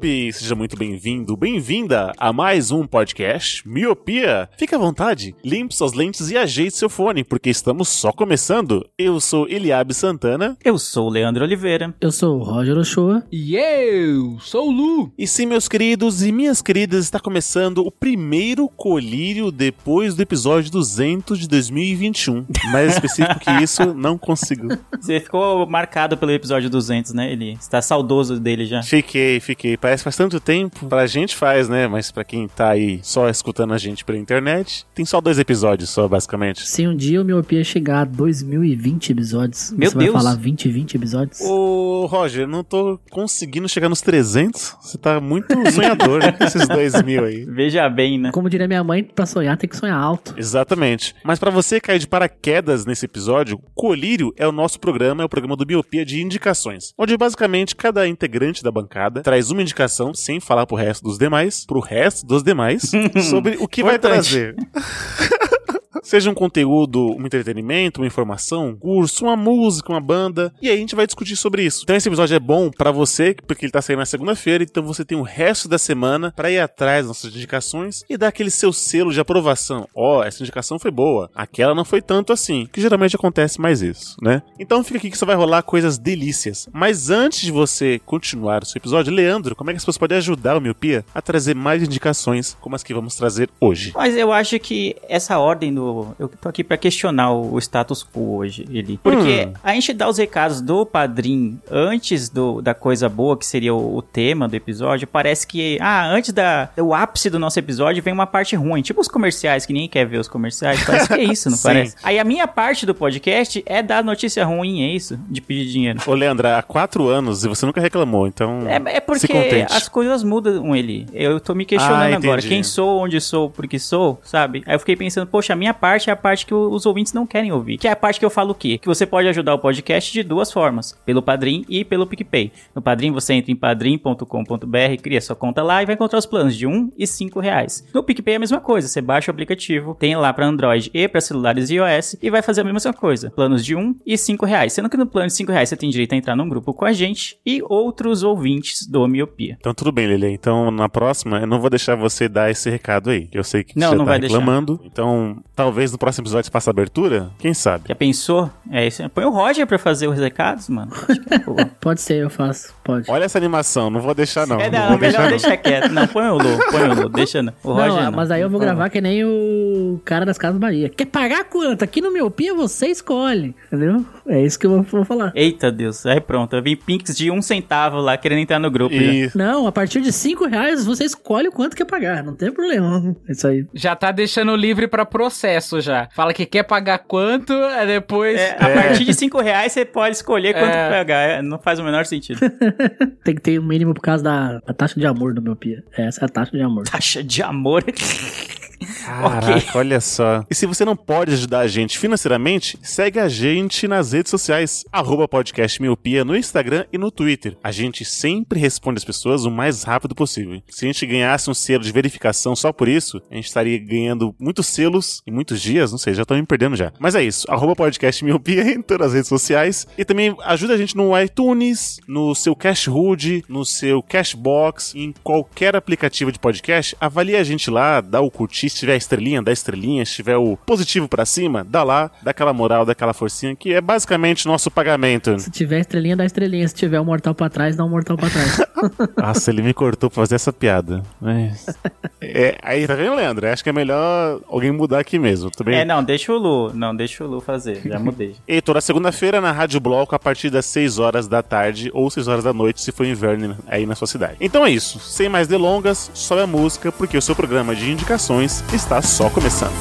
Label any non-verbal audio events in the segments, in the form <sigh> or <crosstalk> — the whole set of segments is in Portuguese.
Miope! Seja muito bem-vindo, bem-vinda a mais um podcast Miopia. Fique à vontade, limpe suas lentes e ajeite seu fone, porque estamos só começando. Eu sou Eliabe Santana Eu sou o Leandro Oliveira. Eu sou o Roger Ochoa. E eu sou o Lu. E sim, meus queridos e minhas queridas, está começando o primeiro colírio depois do episódio 200 de 2021. Mais <laughs> específico que isso, não consigo. Você ficou marcado pelo episódio 200, né? Ele está saudoso dele já. Fiquei, fiquei. Parece que faz tanto tempo. Pra gente faz, né? Mas pra quem tá aí só escutando a gente pela internet, tem só dois episódios só, basicamente. Se um dia o Miopia chegar a 2020 episódios, Meu você Deus. vai falar 20, 20 episódios? Ô, Roger, não tô conseguindo chegar nos 300. Você tá muito sonhador, né? Esses dois mil aí. <laughs> Veja bem, né? Como diria minha mãe, pra sonhar tem que sonhar alto. Exatamente. Mas pra você cair de paraquedas nesse episódio, Colírio é o nosso programa, é o programa do Biopia de indicações, onde basicamente cada integrante da bancada traz uma indicação, sem falar pro resto dos demais, pro resto dos demais, <laughs> sobre o que vai trazer. <laughs> Seja um conteúdo, um entretenimento, uma informação, um curso, uma música, uma banda, e aí a gente vai discutir sobre isso. Então esse episódio é bom pra você, porque ele tá saindo na segunda-feira, então você tem o resto da semana pra ir atrás das nossas indicações e dar aquele seu selo de aprovação. Ó, essa indicação foi boa, aquela não foi tanto assim, que geralmente acontece mais isso, né? Então fica aqui que só vai rolar coisas delícias. Mas antes de você continuar o seu episódio, Leandro, como é que as pessoas podem ajudar o Miopia a trazer mais indicações como as que vamos trazer hoje? Mas eu acho que essa ordem do. Eu tô aqui pra questionar o status quo hoje, ele. Porque Hum. a gente dá os recados do padrinho antes do, da coisa boa, que seria o, o tema do episódio. Parece que. Ah, antes da, do ápice do nosso episódio vem uma parte ruim. Tipo os comerciais, que ninguém quer ver os comerciais. Parece que é isso, não <laughs> parece? Aí a minha parte do podcast é dar notícia ruim, é isso? De pedir dinheiro. Ô, Leandro, há quatro anos e você nunca reclamou, então. É, é porque as coisas mudam ele. Eu tô me questionando Ah, agora. Quem sou, onde sou, porque sou, sabe? Aí eu fiquei pensando, poxa, a minha parte é a parte que os ouvintes não querem ouvir. Que é a parte que eu falo o quê? Que você pode ajudar o podcast de duas formas. Pelo Padrim e pelo PicPay. No Padrim você entra em padrim.com.br, cria sua conta lá e vai encontrar os planos de 1 e 5 reais. No PicPay é a mesma coisa. Você baixa o aplicativo, tem lá para Android e para celulares iOS e vai fazer a mesma coisa. Planos de 1 e 5 reais. Sendo que no plano de 5 reais você tem direito a entrar num grupo com a gente e outros ouvintes do Miopia. Então tudo bem, Lele. Então na próxima eu não vou deixar você dar esse recado aí. Eu sei que Não, você não tá vai deixar. reclamando. Então talvez no próximo episódio você faça a abertura. Quem sabe? Já pensou? É isso. Põe o Roger pra fazer os recados, mano. Acho que é. <laughs> Pode ser, eu faço. Pode. Olha essa animação, não vou deixar não. é, não não, vou melhor deixar, não. deixar quieto. Não, põe o Lu, põe o Lu, deixa não. O Roger não, mas aí eu vou gravar que nem o cara das Casas Bahia. Quer pagar quanto? Aqui no Miopia você escolhe. Entendeu? É isso que eu vou, vou falar. Eita Deus, aí pronto. Eu vi Pinks de um centavo lá querendo entrar no grupo. E Não, a partir de 5 reais você escolhe o quanto quer pagar. Não tem problema. É Isso aí. Já tá deixando livre pra processo já. Fala que quer pagar quanto, aí depois. É, a partir de 5 reais você pode escolher quanto É. pagar. É, Não faz o menor sentido. <laughs> Tem que ter o mínimo por causa da, taxa de amor do Miopia. Essa é a taxa de amor. Taxa de amor. <laughs> Caraca, olha só. E se você não pode ajudar a gente financeiramente, segue a gente nas redes sociais. Arroba podcast Miopia no Instagram e no Twitter. A gente sempre responde as pessoas o mais rápido possível. Se a gente ganhasse um selo de verificação só por isso, a gente estaria ganhando muitos selos em muitos dias, não sei, já tô me perdendo já. Mas é isso, arroba podcast Miopia <laughs> em todas as redes sociais. E também ajuda a gente no iTunes, no seu Cashhood, no seu Cashbox, em qualquer aplicativo de podcast. Avalie a gente lá, dá o curtir, se tiver estrelinha, dá estrelinha, se tiver o positivo pra cima, dá lá, dá aquela moral, dá aquela forcinha, que é basicamente nosso pagamento. Se tiver estrelinha, dá estrelinha. Se tiver um mortal pra trás, dá um mortal pra trás. <laughs> Nossa, ele me cortou pra fazer essa piada. Mas... <laughs> É, aí, tá vendo, Leandro? Acho que é melhor alguém mudar aqui mesmo, tudo bem? É, não, deixa o Lu. Não, deixa o Lu fazer. Já mudei. <laughs> E toda segunda-feira na Rádio Bloco a partir das 6 horas da tarde ou 6 horas da noite, se for inverno aí na sua cidade. Então é isso. Sem mais delongas, sobe a música, porque o seu programa de indicações está só começando.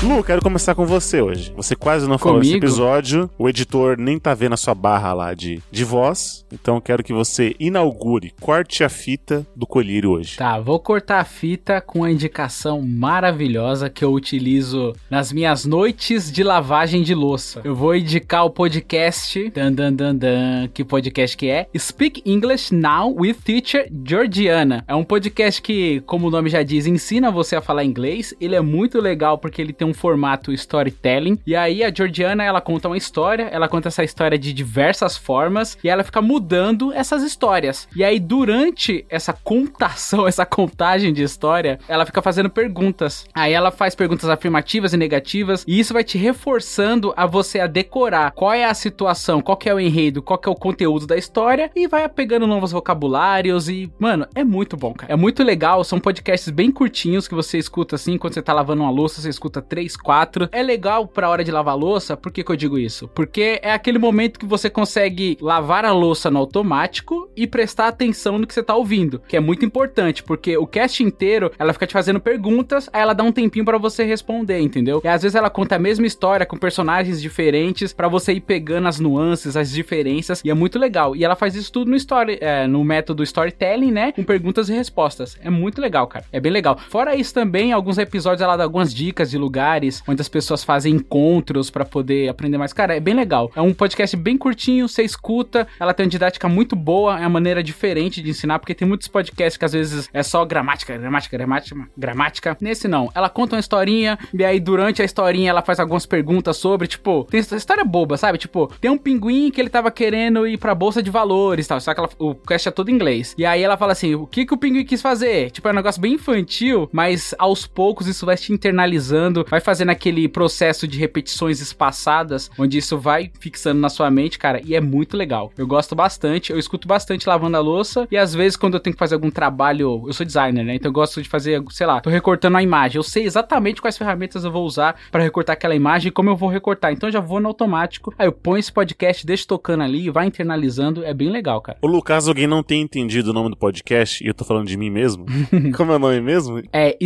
Lu, quero começar com você hoje. Você quase não falou Comigo? episódio. O editor nem tá vendo a sua barra lá de, de voz. Então quero que você inaugure, corte a fita do colírio hoje. Tá, vou cortar a fita com a indicação maravilhosa que eu utilizo nas minhas noites de lavagem de louça. Eu vou indicar o podcast. Dan, dan, dan, dan, que podcast que é? Speak English Now with Teacher Georgiana. É um podcast que, como o nome já diz, ensina você a falar inglês. Ele é muito legal porque ele tem um formato storytelling. E aí a Georgiana, ela conta uma história, ela conta essa história de diversas formas e ela fica mudando essas histórias. E aí durante essa contação, <laughs> essa contagem de história, ela fica fazendo perguntas. Aí ela faz perguntas afirmativas e negativas e isso vai te reforçando a você a decorar qual é a situação, qual é o enredo, qual é o conteúdo da história e vai pegando novos vocabulários e, mano, é muito bom, cara. É muito legal, são podcasts bem curtinhos que você escuta assim, quando você tá lavando uma louça, você escuta 3, 4. É legal pra hora de lavar louça, por que que eu digo isso? Porque é aquele momento que você consegue lavar a louça no automático e prestar atenção no que você tá ouvindo, que é muito importante, porque o cast inteiro, ela fica te fazendo perguntas, aí ela dá um tempinho pra você responder, entendeu? E às vezes ela conta a mesma história com personagens diferentes pra você ir pegando as nuances, as diferenças, e é muito legal. E ela faz isso tudo no story, é, no método storytelling, né? Com perguntas e respostas. É muito legal, cara. É bem legal. Fora isso também, alguns episódios ela dá algumas dicas de lugares onde as pessoas fazem encontros pra poder aprender mais. Cara, é bem legal. É um podcast bem curtinho, você escuta, ela tem uma didática muito boa, é uma maneira diferente de ensinar, porque tem muitos podcasts que às vezes é só gramática, gramática, gramática, gramática. Nesse não. Ela conta uma historinha, e aí durante a historinha ela faz algumas perguntas sobre, tipo, tem história boba, sabe? Tipo, tem um pinguim que ele tava querendo ir pra bolsa de valores tal, só que ela- o cast é todo em inglês. E aí ela fala assim: o que que o pinguim quis fazer? Tipo, é um negócio bem infantil, mas aos poucos isso vai te internalizando, vai fazendo aquele processo de repetições espaçadas, onde isso vai fixando na sua mente, cara, e é muito legal. Eu gosto bastante, eu escuto bastante lavando a louça, e às vezes quando eu tenho que fazer algum trabalho, eu sou designer, né? Então eu gosto de fazer, sei lá, tô recortando a imagem, eu sei exatamente quais ferramentas eu vou usar pra recortar aquela imagem e como eu vou recortar. Então eu já vou no automático, aí eu ponho esse podcast, deixo tocando ali, vai internalizando, é bem legal, cara. Ô, Lu, caso alguém não tenha entendido o nome do podcast, e eu tô falando de mim mesmo, <laughs> como é o nome mesmo? É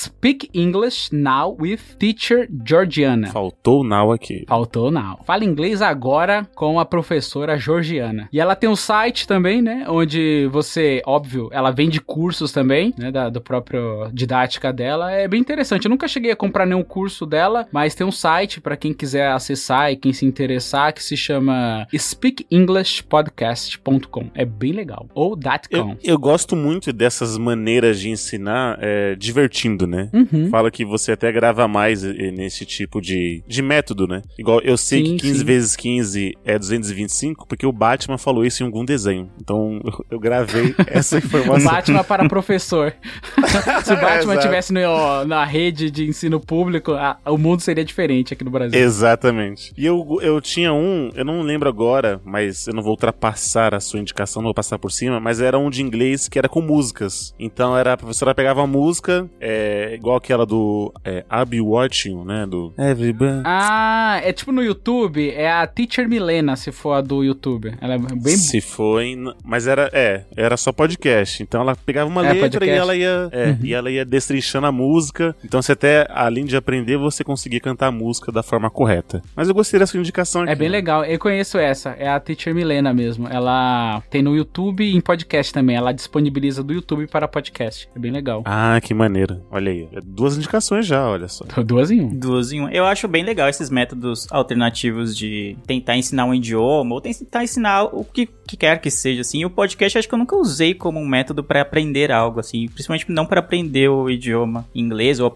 Speak English Now with Teacher Georgiana. Faltou now aqui. Faltou não. Fala inglês agora com a professora Georgiana. E ela tem um site também, né? Onde você, óbvio, ela vende cursos também, né? Da do próprio didática dela. É bem interessante. Eu nunca cheguei a comprar nenhum curso dela, mas tem um site para quem quiser acessar e quem se interessar que se chama speakenglishpodcast.com. É bem legal. Ou .com. Eu, eu gosto muito dessas maneiras de ensinar é, divertindo, né? Uhum. Fala que você até grava mais eh, nesse tipo de, de método, né? Igual eu sei Sim, que 15 sim. vezes 15 é 225, porque o Batman falou isso em algum desenho. Então eu, eu gravei <laughs> essa informação. Batman para professor. <laughs> Se o Batman Exato. tivesse no- na rede de ensino público, ah, o mundo seria diferente aqui no Brasil. Exatamente. E eu, eu tinha um, eu não lembro agora, mas eu não vou ultrapassar a sua indicação, não vou passar por cima, mas era um de inglês que era com músicas. Então era a professora pegava uma música, é, igual aquela do é, Be Watching, né? Do Everybody. Ah, é tipo no YouTube, é a Teacher Milena, se for a do YouTube. Ela é bem Se foi, n- mas era, é, era só podcast. Então ela pegava uma É, letra podcast. e ela ia, é, e ela ia destrinchando a música. Então você até, além de aprender, você conseguia cantar a música da forma correta. Mas eu gostei dessa indicação aqui. É bem legal, eu conheço essa, é a Teacher Milena mesmo. Ela tem no YouTube e em podcast também. Ela disponibiliza do YouTube para podcast. É bem legal. Ah, que maneiro. Olha aí. É Duas indicações já, olha só. Duas em um. Duas em um. Eu acho bem legal esses métodos alternativos de tentar ensinar um idioma ou tentar ensinar o que, que quer que seja, assim. O podcast acho que eu nunca usei como um método pra aprender algo, assim. Principalmente não pra aprender o idioma inglês ou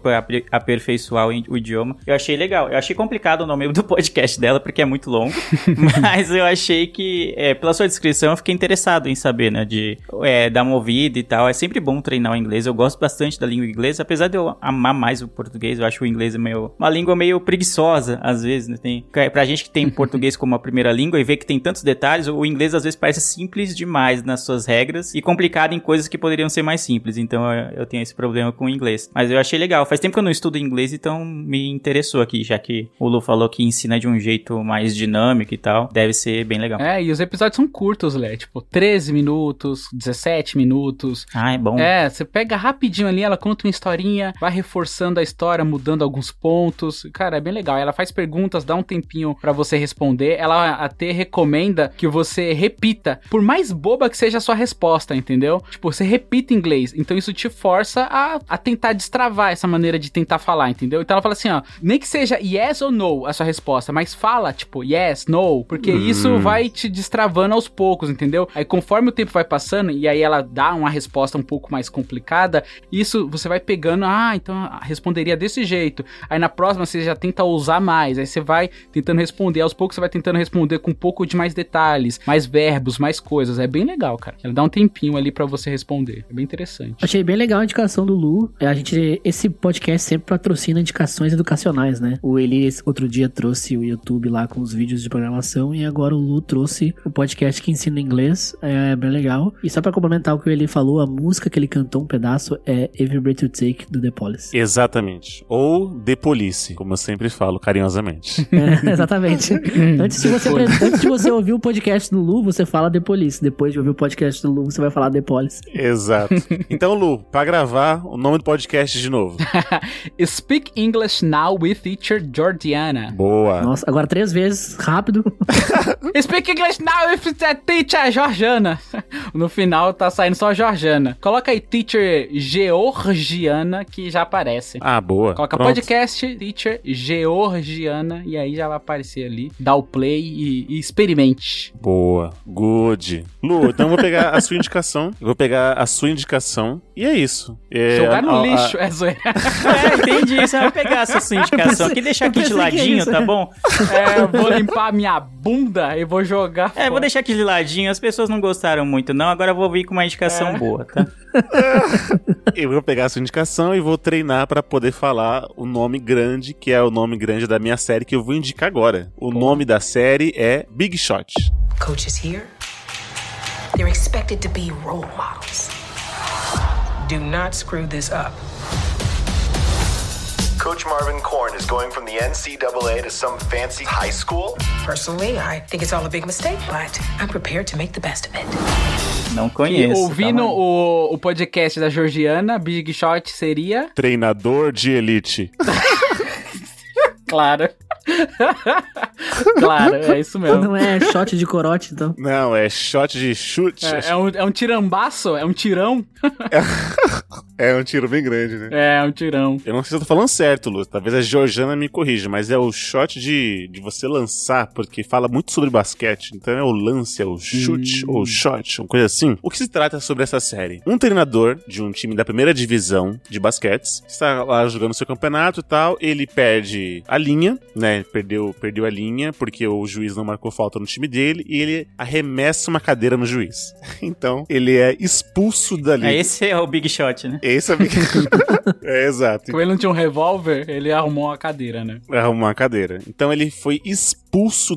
aperfeiçoar o idioma. Eu achei legal. Eu achei complicado o nome do podcast dela porque é muito longo. <laughs> mas eu achei que, é, pela sua descrição, eu fiquei interessado em saber, né? De é, dar uma ouvida e tal. É sempre bom treinar o inglês. Eu gosto bastante da língua inglesa, apesar de eu amar mais o português. Eu acho o inglês meio, uma língua meio preguiçosa, às vezes, né? Tem, pra gente que tem <laughs> português como a primeira língua e vê que tem tantos detalhes, o inglês às vezes parece simples demais nas suas regras e complicado em coisas que poderiam ser mais simples. Então eu, eu tenho esse problema com o inglês. Mas eu achei legal. Faz tempo que eu não estudo inglês, então me interessou aqui, já que o Lu falou que ensina de um jeito mais dinâmico e tal. Deve ser bem legal. É, e os episódios são curtos, Lé. Tipo, 13 minutos, 17 minutos. Ah, é bom. É, você pega rapidinho ali, ela conta uma historinha, vai reforçando a história, mudando alguns pontos. Cara, é bem legal. Ela faz perguntas, dá um tempinho pra você responder. Ela até recomenda que você repita, por mais boba que seja a sua resposta, entendeu? Tipo, você repita em inglês. Então isso te força a, a tentar destravar essa maneira de tentar falar, entendeu? Então ela fala assim, ó, nem que seja yes ou no a sua resposta, mas fala, tipo, yes, no, porque isso vai te destravando aos poucos, entendeu? Aí conforme o tempo vai passando e aí ela dá uma resposta um pouco mais complicada, isso você vai pegando, ah, então responderia desse jeito. Aí na próxima você já tenta usar mais, aí você vai tentando responder, aos poucos você vai tentando responder com um pouco de mais detalhes, mais verbos, mais coisas. É bem legal, cara. Ela dá um tempinho ali pra você responder. É bem interessante. Achei bem legal a indicação do Lu. É, A gente, esse podcast sempre patrocina indicações educacionais, né? O Eli esse outro dia trouxe o YouTube lá com os vídeos de programação e agora o Lu trouxe o podcast que ensina inglês. É bem legal. E só pra complementar o que ele falou, a música que ele cantou um pedaço é Every Breath You Take do The Police. Exatamente. Ou The Police, como eu sempre falo carinhosamente. <laughs> É, exatamente. <laughs> antes, de você, antes de você ouvir o podcast do Lu, você fala The Police. Depois de ouvir o podcast do Lu, você vai falar The Police. Exato. Então, Lu, pra gravar o nome do podcast de novo. <laughs> Speak English Now with Teacher Georgiana. Boa. Nossa, agora três vezes, rápido. Speak English Now with the Teacher Georgiana. No final tá saindo só Georgiana. Coloca aí Teacher Georgiana que já aparece. Ah, boa. Coloca Pronto. podcast Teacher Georgiana e aí já vai aparecer ali. Dá o play e, e experimente. Boa. Good. Lu, então eu vou pegar a sua indicação. Eu vou pegar a sua indicação. E é isso. É, Jogar no a- a- lixo, é zoeira. <laughs> É, entendi. Você vai pegar essa sua indicação aqui e deixar aqui de é ladinho, isso. tá bom? É, eu vou limpar minha bunda e vou jogar. É, vou fora. deixar aqui de ladinho. As pessoas não gostaram muito, não. Agora eu vou vir com uma indicação É. boa, tá? <laughs> Eu vou pegar a sua indicação e vou treinar pra poder falar o nome grande, que é o nome grande da minha série que eu vou indicar agora. O nome da série é Big Shot. Coaches here, they're expected to be role models. Do not screw this up. Coach Marvin Korn is going from the NCAA to some fancy high school? Personally, I think it's all a big mistake, but I'm prepared to make the best of it. Não E conheço. ouvindo tá? o, o podcast da Georgiana, Big Shot seria. Treinador de elite. <laughs> Claro. <laughs> claro, é isso mesmo. Não é shot de corote, então. Não, é shot de chute. É, é um, é um tirambaço, é um tirão. <laughs> É um tiro bem grande, né? É, é um tirão. Eu não sei se eu tô falando certo, Lu. Talvez a Georgiana me corrija, mas é o shot de, de você lançar, porque fala muito sobre basquete. Então é o lance, é o chute, ou shot, uma coisa assim. O que se trata sobre essa série? Um treinador de um time da primeira divisão de basquetes está lá jogando seu campeonato e tal. Ele perde a linha, né? Perdeu, perdeu a linha porque o juiz não marcou falta no time dele e ele arremessa uma cadeira no juiz. <laughs> Então ele é expulso dali. É, esse é o Big Shot, né? Esse é, <laughs> é exato. Como ele não tinha um revólver, ele arrumou uma cadeira, né? arrumar a cadeira. Então ele foi expulso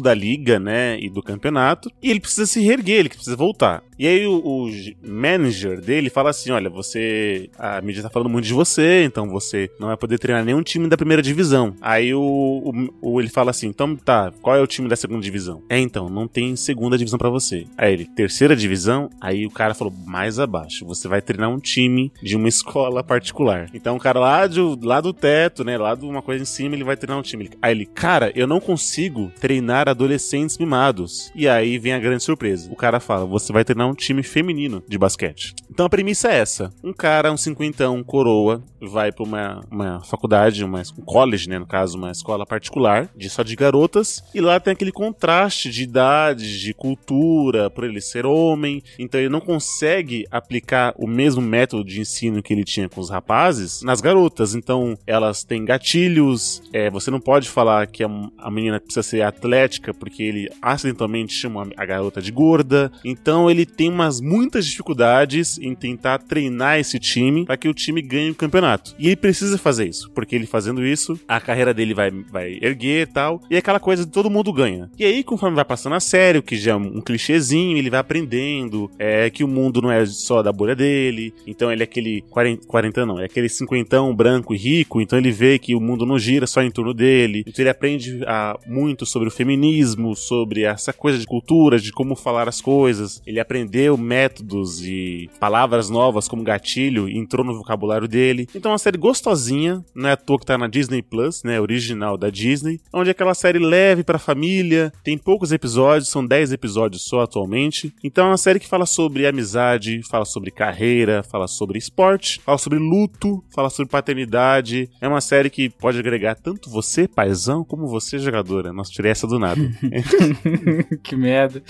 da liga, né, e do campeonato, e ele precisa se reerguer, ele precisa voltar. E aí o, o manager dele fala assim, olha, você, a mídia tá falando muito de você, então você não vai poder treinar nenhum time da primeira divisão. Aí o, o- o- ele fala assim, então tá, qual é o time da segunda divisão? É, então, não tem segunda divisão pra você. Aí ele, terceira divisão? Aí o cara falou, mais abaixo, você vai treinar um time de uma <laughs> escola particular. Então o cara lá, de, lá do teto, né, lá de uma coisa em cima, ele vai treinar um time. Aí ele, cara, eu não consigo treinar adolescentes mimados. E aí vem a grande surpresa. O cara fala, você vai treinar um time feminino de basquete. Então a premissa é essa. Um cara, um cinquentão, coroa, vai pra uma, uma faculdade, uma, um college, né, no caso, uma escola particular, de só de garotas, e lá tem aquele contraste de idade, de cultura, por ele ser homem, então ele não consegue aplicar o mesmo método de ensino que ele tinha com os rapazes nas garotas. Então elas têm gatilhos, é, você não pode falar que a, a menina precisa ser atlética, porque ele acidentalmente chama a garota de gorda. Então ele tem umas muitas dificuldades em tentar treinar esse time para que o time ganhe o campeonato. E ele precisa fazer isso, porque ele fazendo isso, a carreira dele vai, vai erguer e tal. E é aquela coisa de todo mundo ganha. E aí, conforme vai passando a série, o que já é um clichêzinho, ele vai aprendendo é que o mundo não é só da bolha dele. Então ele é aquele 40, 40 não, é aquele cinquentão branco e rico. Então ele vê que o mundo não gira só em torno dele. Então ele aprende ah, muito sobre o feminismo, sobre essa coisa de cultura, de como falar as coisas. Ele aprendeu métodos e palavras novas como gatilho entrou no vocabulário dele. Então é uma série gostosinha, não é à toa que tá na Disney Plus, né, original da Disney, onde é aquela série leve pra família, tem poucos episódios, são 10 episódios só atualmente. Então é uma série que fala sobre amizade, fala sobre carreira, fala sobre esporte, fala sobre luto, fala sobre paternidade. É uma série que pode agregar tanto você, paizão, como você, jogadora. Nossa, tirei essa do nada. <laughs> que merda.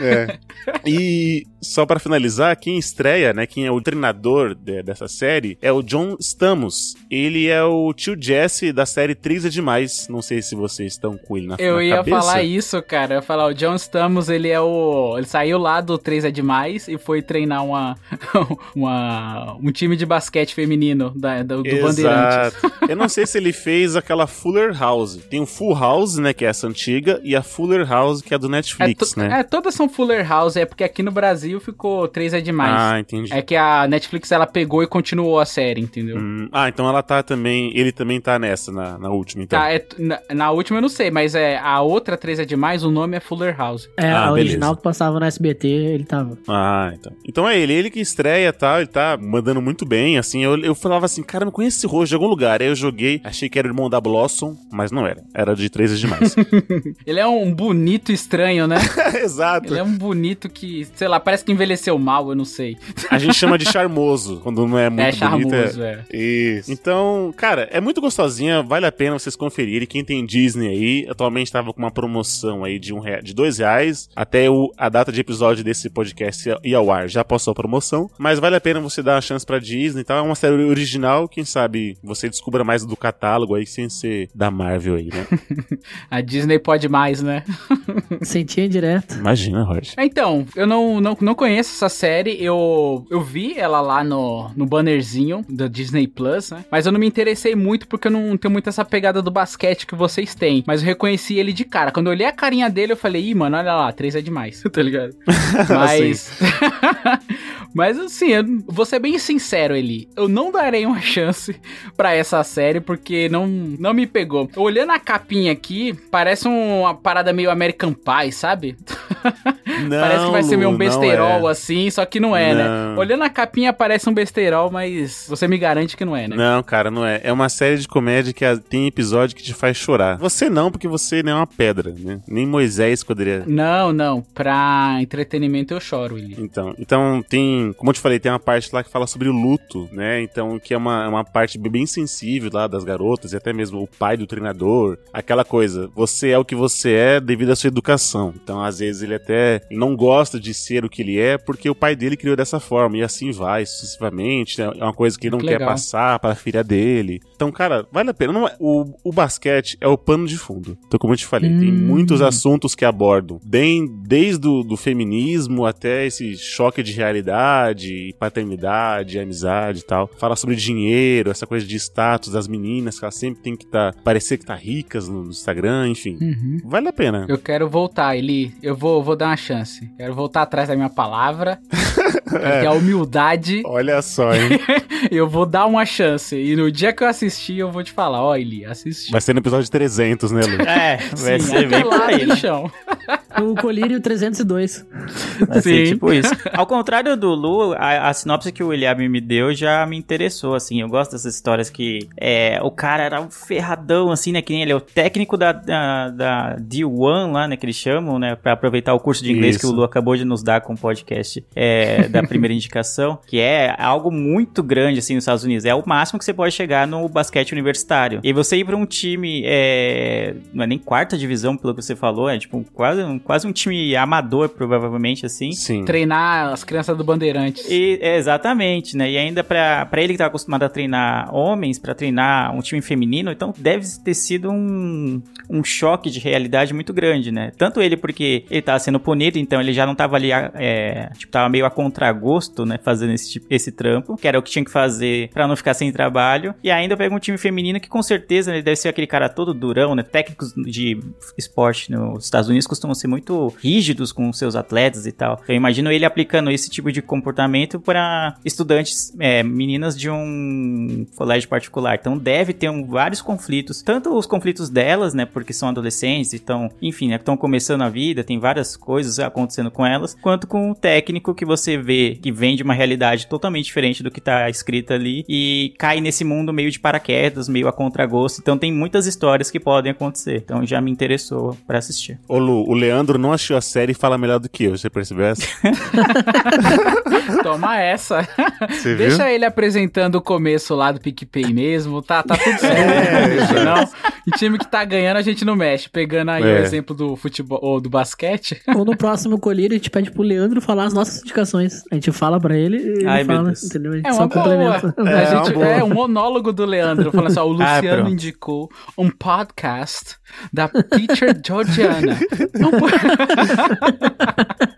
É. E só para finalizar, quem estreia, né, quem é o treinador de, dessa série é o John Stamos. Ele é o tio Jesse da série Trisa Demais. Não sei se vocês estão com ele na Eu na ia cabeça. falar isso, cara. Eu ia falar, o John Stamos, ele é o. Ele saiu lá do 3 é demais e foi treinar uma, <laughs> uma um time de basquete feminino da, do, do Bandeirantes. Exato. <laughs> Eu não sei se ele fez aquela Fuller House. Tem o Full House, né, que é essa antiga, e a Fuller House, que é do É, Netflix, to- né? é, todas são Fuller House, é porque aqui no Brasil ficou 3 é demais. Ah, entendi. É que a Netflix ela pegou e continuou a série, entendeu? Hum, ah, então ela tá também. Ele também tá nessa, na, na última, então. Tá, é na, na última eu não sei, mas é a outra 3 é demais, o nome é Fuller House. É, Ah, a beleza. original que passava no SBT, ele tava. Ah, então. Então é ele, ele que estreia e tal, ele tá mandando muito bem, assim. Eu, eu falava assim, cara, eu conheço esse rosto de algum lugar. Aí eu joguei, achei que era o irmão da Blossom, mas não era. Era de 3 é demais. <laughs> <laughs> Ele é um bonito estranho, né? <laughs> Exato. Ele é um bonito que, sei lá, parece que envelheceu mal, eu não sei. A gente chama de <laughs> charmoso, quando não é muito é charmoso, bonito. é. Isso. Então, cara, é muito gostosinha, vale a pena vocês conferirem. Quem tem Disney aí, atualmente tava com uma promoção aí de, um rea- de dois reais. Até o, a data de episódio desse podcast ir ao ar já passou a promoção. Mas vale a pena você dar uma chance pra Disney e tal. É uma série original, quem sabe você descubra mais do catálogo aí sem ser da Marvel aí, né? A Disney pode mais, né? <laughs> Sentia direto. Imagina, Roger. Então, eu não, não, não conheço essa série. Eu, eu vi ela lá no, no bannerzinho da Disney Plus, né? Mas eu não me interessei muito porque eu não tenho muito essa pegada do basquete que vocês têm. Mas eu reconheci ele de cara. Quando eu olhei a carinha dele, eu falei, ih, mano, olha lá, três é demais, <laughs> tá ligado? <laughs> Mas. Mas assim, eu vou ser bem sincero, Eli. Eu não darei uma chance pra essa série porque não, não me pegou. Olhando a capinha aqui, parece uma parada meio American Pie, sabe? <laughs> Não, <laughs> parece que vai ser meio um besterol é. assim, só que não é, né? Não. Olhando a capinha parece um besterol, mas você me garante que não é, né? Não, cara, não é. É uma série de comédia que tem episódio que te faz chorar. Você não, porque você não é uma pedra, né? Nem Moisés poderia. Não, não. Pra entretenimento eu choro, Eli. Então, então tem, como eu te falei, tem uma parte lá que fala sobre o luto, né? Então, que é uma, é uma parte bem sensível lá das garotas e até mesmo o pai do treinador. Aquela coisa, você é o que você é devido à sua educação. Então, às vezes ele até não gosta de ser o que ele é porque o pai dele criou dessa forma e assim vai sucessivamente. né? É uma coisa que ele não Que quer legal. passar para a filha dele. Então, cara, vale a pena. Não é- o, o basquete é o pano de fundo. Então, como eu te falei, tem Hum. muitos assuntos que abordam, bem desde o do feminismo até esse choque de realidade, paternidade, amizade e tal. Fala sobre dinheiro, essa coisa de status das meninas, que elas sempre tem que tá, parecer que tá ricas no Instagram, enfim. Uhum. Vale a pena. Eu quero voltar, Eli. Eu vou, vou dar uma chance. Quero voltar atrás da minha palavra. <laughs> Ter a humildade. Olha só, hein? <laughs> Eu vou dar uma chance. E no dia que eu assistir, eu vou te falar: ó, Eli, assisti. Vai ser no episódio 300, né, Lu? É, vai Sim, ser bem lá, aí, né? bichão. O Colírio 302. Vai ser Sim. tipo isso. <laughs> Ao contrário do Lu, a, a sinopse que o William me deu já me interessou, assim. Eu gosto dessas histórias que é, o cara era um ferradão, assim, né? Que nem ele é o técnico da, da, da D1 lá, né? Que eles chamam, né? Pra aproveitar o curso de inglês que o Isso. Lu acabou de nos dar com o podcast é, da primeira <laughs> indicação. Que é algo muito grande, assim, nos Estados Unidos. É o máximo que você pode chegar no basquete universitário. E você ir pra um time, é, não é nem quarta divisão, pelo que você falou, é tipo quase um quase um time amador, provavelmente, assim. Sim. Treinar as crianças do Bandeirantes. E, é, exatamente, né? E ainda pra, pra ele que tá acostumado a treinar homens, pra treinar um time feminino, então deve ter sido um, um choque de realidade muito grande, né? Tanto ele porque ele tava sendo punido, então ele já não tava ali, é, tipo, tava meio a contragosto, né? Fazendo esse, tipo- esse trampo, que era o que tinha que fazer pra não ficar sem trabalho. E ainda pega um time feminino que com certeza ele deve ser aquele cara todo durão, né? Técnicos de esporte nos Estados Unidos costumam ser muito rígidos com seus atletas e tal. Eu imagino ele aplicando esse tipo de comportamento para estudantes, é, meninas de um colégio particular. Então deve ter um, vários conflitos, tanto os conflitos delas, né? Porque são adolescentes, então, enfim, né? Estão começando a vida, tem várias coisas acontecendo com elas, quanto com o técnico que você vê que vem de uma realidade totalmente diferente do que tá escrito ali e cai nesse mundo meio de paraquedas, meio a contragosto. Então tem muitas histórias que podem acontecer. Então já me interessou pra assistir. Ô Lu, o Leandro não achou a série e fala melhor do que eu, você percebeu essa? <laughs> Toma essa. Você viu? Deixa ele apresentando o começo lá do PicPay mesmo. Tá, tá tudo certo. não, em time que tá ganhando, a gente não mexe. Pegando aí É. o exemplo do futebol ou do basquete. Ou no próximo colírio, a gente pede pro Leandro falar as nossas indicações. A gente fala pra ele e ele Ai, fala, entendeu? A gente É só uma boa. complementa. A É, gente- uma boa. é um monólogo do Leandro, falando assim: ó, o <laughs> Ah, Luciano indicou um podcast da Teacher Georgiana. Um po- <laughs>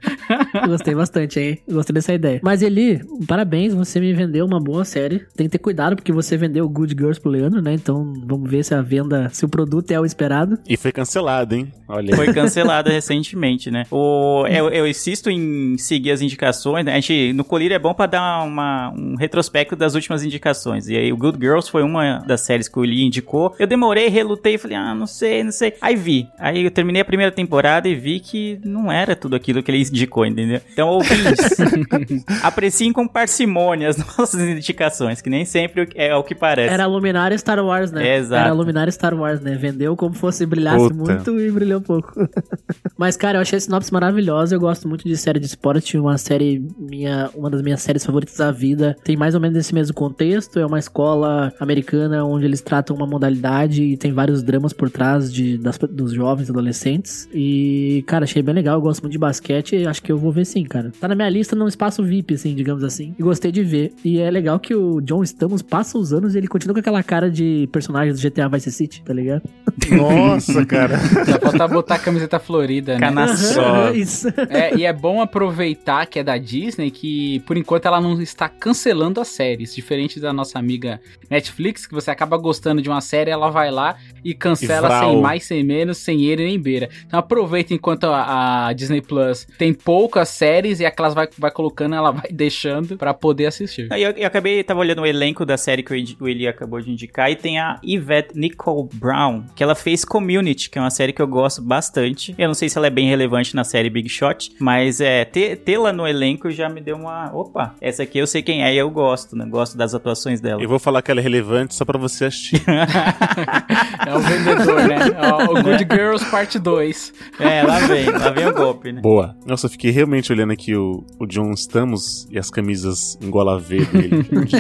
Gostei bastante, hein? Gostei dessa ideia. Mas Eli, parabéns, você me vendeu uma boa série. Tem que ter cuidado, porque você vendeu Good Girls pro Leandro, né? Então vamos ver se a venda, se o produto é o esperado. E foi cancelado, hein? Olha aí. Foi cancelada recentemente, né? O, eu, eu insisto em seguir as indicações, né? A gente, no Colírio é bom pra dar uma, um retrospecto das últimas indicações. E aí, o Good Girls foi uma das séries que o Lee indicou. Eu demorei, relutei, falei, ah, não sei, não sei. Aí vi. Aí eu terminei a primeira temporada e vi que não era tudo aquilo que ele indicou, entendeu? Então, ouvintes, <laughs> apreciem com parcimônia as <laughs> nossas indicações, que nem sempre é o que parece. Era luminária Star Wars, né? Exato. Era luminária Star Wars, né? Vendeu como fosse brilhasse Puta. muito e brilhou pouco. <laughs> Mas, cara, eu achei a sinopse maravilhosa. Eu gosto muito de série de esporte. Uma série, minha, uma das minhas séries favoritas da vida. Tem mais ou menos esse mesmo contexto. É uma escola americana onde eles tratam uma modalidade e tem vários dramas por trás de, das- dos jovens adolescentes. E, cara, achei bem legal. Eu gosto muito de basquete. e Acho que eu vou ver sim, cara. Tá na minha lista num espaço VIP, assim, digamos assim. E gostei de ver. E é legal que o John Stamos passa os anos e ele continua com aquela cara de personagem do GTA Vice City, tá ligado? Nossa, <laughs> cara. Só falta botar a camiseta florida, né? Cana só. <laughs> Isso. É, e é bom aproveitar que é da Disney, que por enquanto ela não está cancelando as séries. Diferente da nossa amiga Netflix, que você acaba gostando de uma série, ela vai lá e cancela E sem mais, sem menos, sem ele nem beira. Então aproveita enquanto a, a Disney Plus tem poucas séries e aquelas vai, vai colocando, ela vai <laughs> deixando pra poder assistir. Eu, eu acabei, tava olhando o elenco da série que o Eli acabou de indicar, e tem a Yvette Nicole Brown, que ela fez Community, que é uma série que eu gosto bastante. Eu não sei se ela é bem relevante na série Big Shot, mas é, ter- tê-la no elenco já me deu uma. Opa, essa aqui eu sei quem é e eu gosto, né? Gosto das atuações dela. Eu vou falar que ela é relevante só pra você assistir. <laughs> É o vendedor, né? Ó, O Good Girls Parte 2. É, lá vem, lá vem o golpe, né? Boa. Nossa, eu fiquei realmente olhando aqui o, o John Stamos e as camisas em gola V dele. <laughs> onde,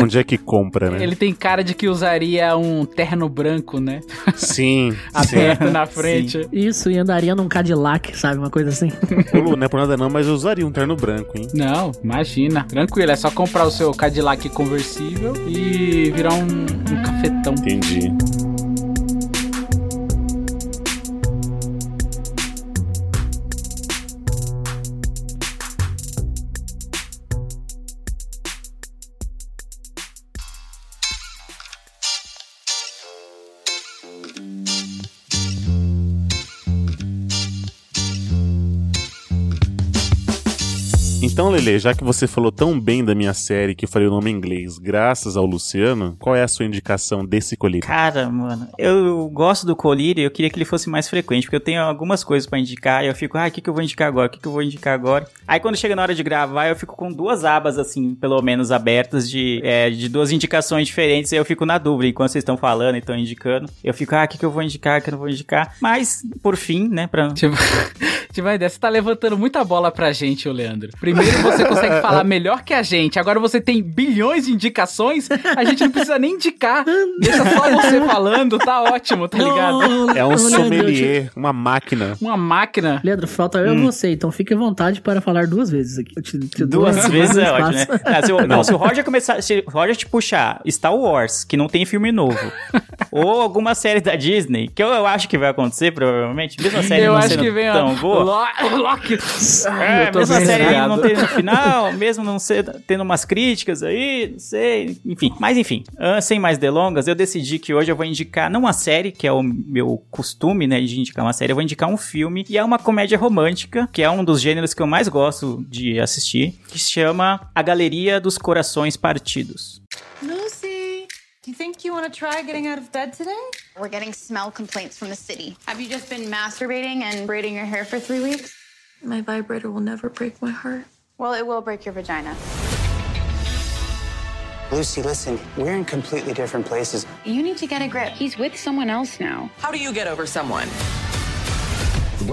onde é que compra, né? Ele tem cara de que usaria um terno branco, né? Sim, <laughs> sim. Aberto na frente. Isso, e andaria num Cadillac, sabe? Uma coisa assim. Ô, Lu, não é por nada não, mas eu usaria um terno branco, hein? Não, imagina. Tranquilo, é só comprar o seu Cadillac conversível e virar um, um cafetão. Entendi. Lele, já que você falou tão bem da minha série que eu falei o nome em inglês, graças ao Luciano, qual é a sua indicação desse colírio? Cara, mano, eu gosto do Colírio e eu queria que ele fosse mais frequente, porque eu tenho algumas coisas pra indicar e eu fico, ah, o que, que eu vou indicar agora? O que, que eu vou indicar agora? Aí quando chega na hora de gravar, eu fico com duas abas, assim, pelo menos abertas, de, é, de duas indicações diferentes, e eu fico na dúvida, enquanto vocês estão falando e estão indicando, eu fico, ah, o que, que eu vou indicar, o que eu não vou indicar? Mas, por fim, né, pra... Tipo, uma ideia. Você tá levantando muita bola pra gente, ô Leandro. Primeiro você consegue falar <laughs> melhor que a gente. Agora você tem bilhões de indicações. A gente não precisa nem indicar. Deixa só você falando, tá ótimo, tá ligado? É um sommelier, uma máquina. Uma máquina. Leandro, falta eu e você, então fique à vontade para falar duas vezes aqui. Te- te Duas esse vezes é ótimo, né? Ah, se, o, <laughs> não, se o Roger começar. Se o Roger te puxar Star Wars, que não tem filme novo, <laughs> ou alguma série da Disney, que eu, eu acho que vai acontecer, provavelmente, mesmo a série Eu não acho sendo que vem, ó. tão boa. Lo- Loki. É, mesmo a série não no final, mesmo não ser, tendo umas críticas aí, não sei, enfim. Mas enfim, ah, sem mais delongas, eu decidi que hoje eu vou indicar, não uma série, que é o meu costume, né, de indicar uma série, eu vou indicar um filme, e é uma comédia romântica, que é um dos gêneros que eu mais gosto de assistir, que se chama A Galeria dos Corações Partidos. Lucy, do you think you want to try getting out of bed today? We're getting smell complaints from the city. Have you just been masturbating and braiding your hair for three weeks? My vibrator will never break my heart. Well, it will break your vagina. Lucy, listen, we're in completely different places. You need to get a grip. He's with someone else now. How do you get over someone?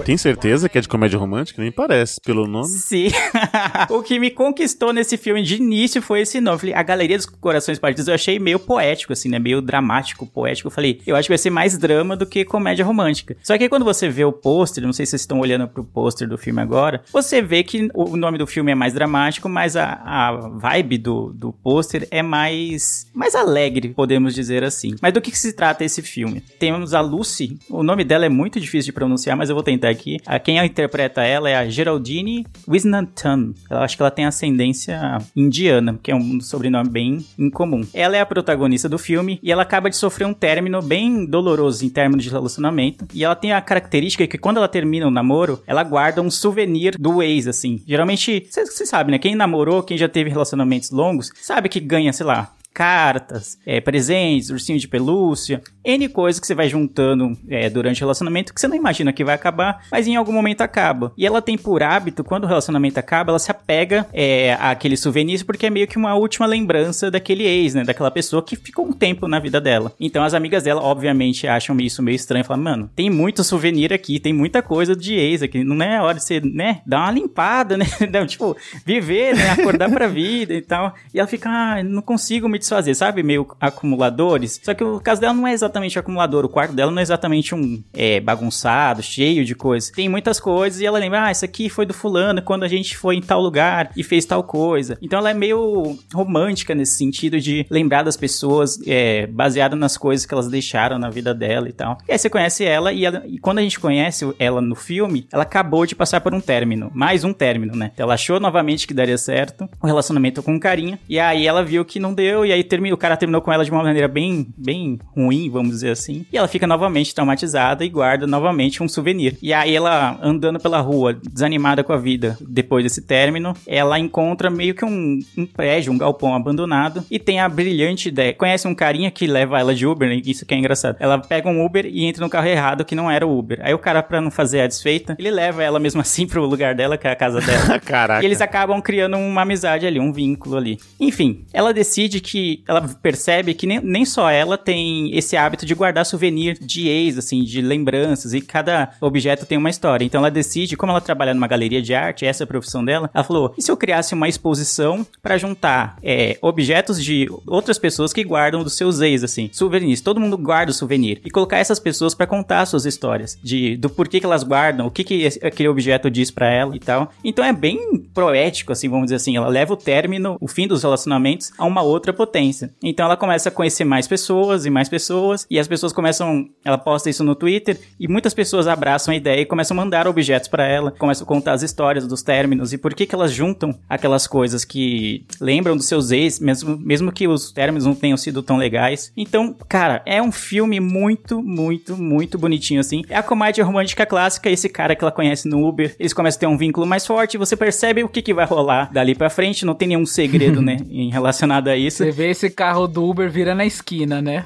Tem certeza que é de comédia romântica? Nem parece, pelo nome. Sim. <laughs> o que me conquistou nesse filme de início foi esse nome. Falei, a Galeria dos Corações Partidos eu achei meio poético, assim, né? Meio dramático, poético. Eu falei, eu acho que vai ser mais drama do que comédia romântica. Só que aí quando você vê o pôster, não sei se vocês estão olhando pro pôster do filme agora, você vê que o nome do filme é mais dramático, mas a, a vibe do, do pôster é mais, mais alegre, podemos dizer assim. Mas do que, que se trata esse filme? Temos a Lucy, o nome dela é muito difícil de pronunciar, mas eu vou tentar aqui. A, quem interpreta ela é a Geraldine Wisnantan. Eu acho que ela tem ascendência indiana, que é um sobrenome bem incomum. Ela é a protagonista do filme e ela acaba de sofrer um término bem doloroso em termos de relacionamento. E ela tem a característica que quando ela termina o namoro, ela guarda um souvenir do ex, assim. Geralmente, você sabe, né? Quem namorou, quem já teve relacionamentos longos, sabe que ganha, sei lá, cartas, é, presentes, ursinho de pelúcia, N coisas que você vai juntando é, durante o relacionamento que você não imagina que vai acabar, mas em algum momento acaba. E ela tem por hábito, quando o relacionamento acaba, ela se apega é, àquele souvenir porque é meio que uma última lembrança daquele ex, né? Daquela pessoa que ficou um tempo na vida dela. Então as amigas dela, obviamente, acham isso meio estranho. Falam, mano, tem muito souvenir aqui, tem muita coisa de ex aqui. Não é hora de você, né? Dar uma limpada, né? <laughs> Não, tipo, viver, né? Acordar pra vida e tal. E ela fica, ah, não consigo me desfazer, sabe? Meio acumuladores. Só que o caso dela não é exatamente acumulador. O quarto dela não é exatamente um é, bagunçado, cheio de coisas. Tem muitas coisas e ela lembra, ah, isso aqui foi do fulano quando a gente foi em tal lugar e fez tal coisa. Então ela é meio romântica nesse sentido de lembrar das pessoas é, baseada nas coisas que elas deixaram na vida dela e tal. E aí você conhece ela e, ela, e quando a gente conhece ela no filme, ela acabou de passar por um término. Mais um término, né? Ela achou novamente que daria certo o relacionamento com o carinha. E aí ela viu que não deu e aí terminou, o cara terminou com ela de uma maneira bem, bem ruim, vamos dizer assim. E ela fica novamente traumatizada e guarda novamente um souvenir. E aí ela, andando pela rua, desanimada com a vida, depois desse término, ela encontra meio que um, um prédio, um galpão abandonado, e tem a brilhante ideia. Conhece um carinha que leva ela de Uber, né? isso que é engraçado. Ela pega um Uber e entra no carro errado, que não era o Uber. Aí o cara, pra não fazer a desfeita, ele leva ela mesmo <laughs> assim pro lugar dela, que é a casa dela. <laughs> Caraca. E eles acabam criando uma amizade ali, um vínculo ali. Enfim, ela decide que. Ela percebe que nem, nem só ela tem esse hábito de guardar souvenir de ex, assim, de lembranças, e cada objeto tem uma história. Então ela decide, como ela trabalha numa galeria de arte, essa é a profissão dela, ela falou: e se eu criasse uma exposição para juntar é, objetos de outras pessoas que guardam dos seus ex, assim, souvenirs? Todo mundo guarda o souvenir. E colocar essas pessoas para contar suas histórias, de do porquê que elas guardam, o que, que aquele objeto diz para ela e tal. Então é bem poético, assim, vamos dizer assim. Ela leva o término, o fim dos relacionamentos, a uma outra potência. Então ela começa a conhecer mais pessoas e mais pessoas, e as pessoas começam. Ela posta isso no Twitter, e muitas pessoas abraçam a ideia e começam a mandar objetos para ela, começam a contar as histórias dos términos e por que, que elas juntam aquelas coisas que lembram dos seus ex, mesmo, mesmo que os términos não tenham sido tão legais. Então, cara, é um filme muito, muito, muito bonitinho, assim. É a comédia romântica clássica, esse cara que ela conhece no Uber, eles começam a ter um vínculo mais forte, você percebe o que, que vai rolar dali pra frente, não tem nenhum segredo, né, <laughs> em relacionado a isso. Você vê esse carro do Uber virando a esquina, né?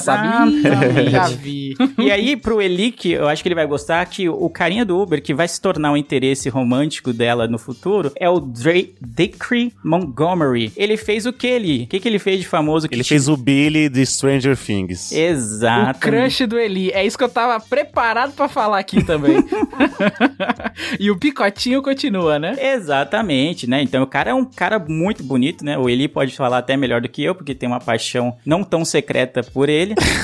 Sabia? Exatamente. <laughs> Já vi. E aí, pro Eli, que eu acho que ele vai gostar, que o carinha do Uber, que vai se tornar um interesse romântico dela no futuro, é o Dre Dickory Montgomery. Ele fez o que, Eli? O que, que ele fez de famoso? Que Ele fez o Billy de Stranger Things. Exato. O crush do Eli. É isso que eu tava preparado pra falar aqui também. <laughs> e o picotinho continua, né? Exatamente, né? Então o cara é um cara muito bonito, né? O Eli pode falar até melhor do que eu, porque tem uma paixão não tão secreta por ele. <laughs>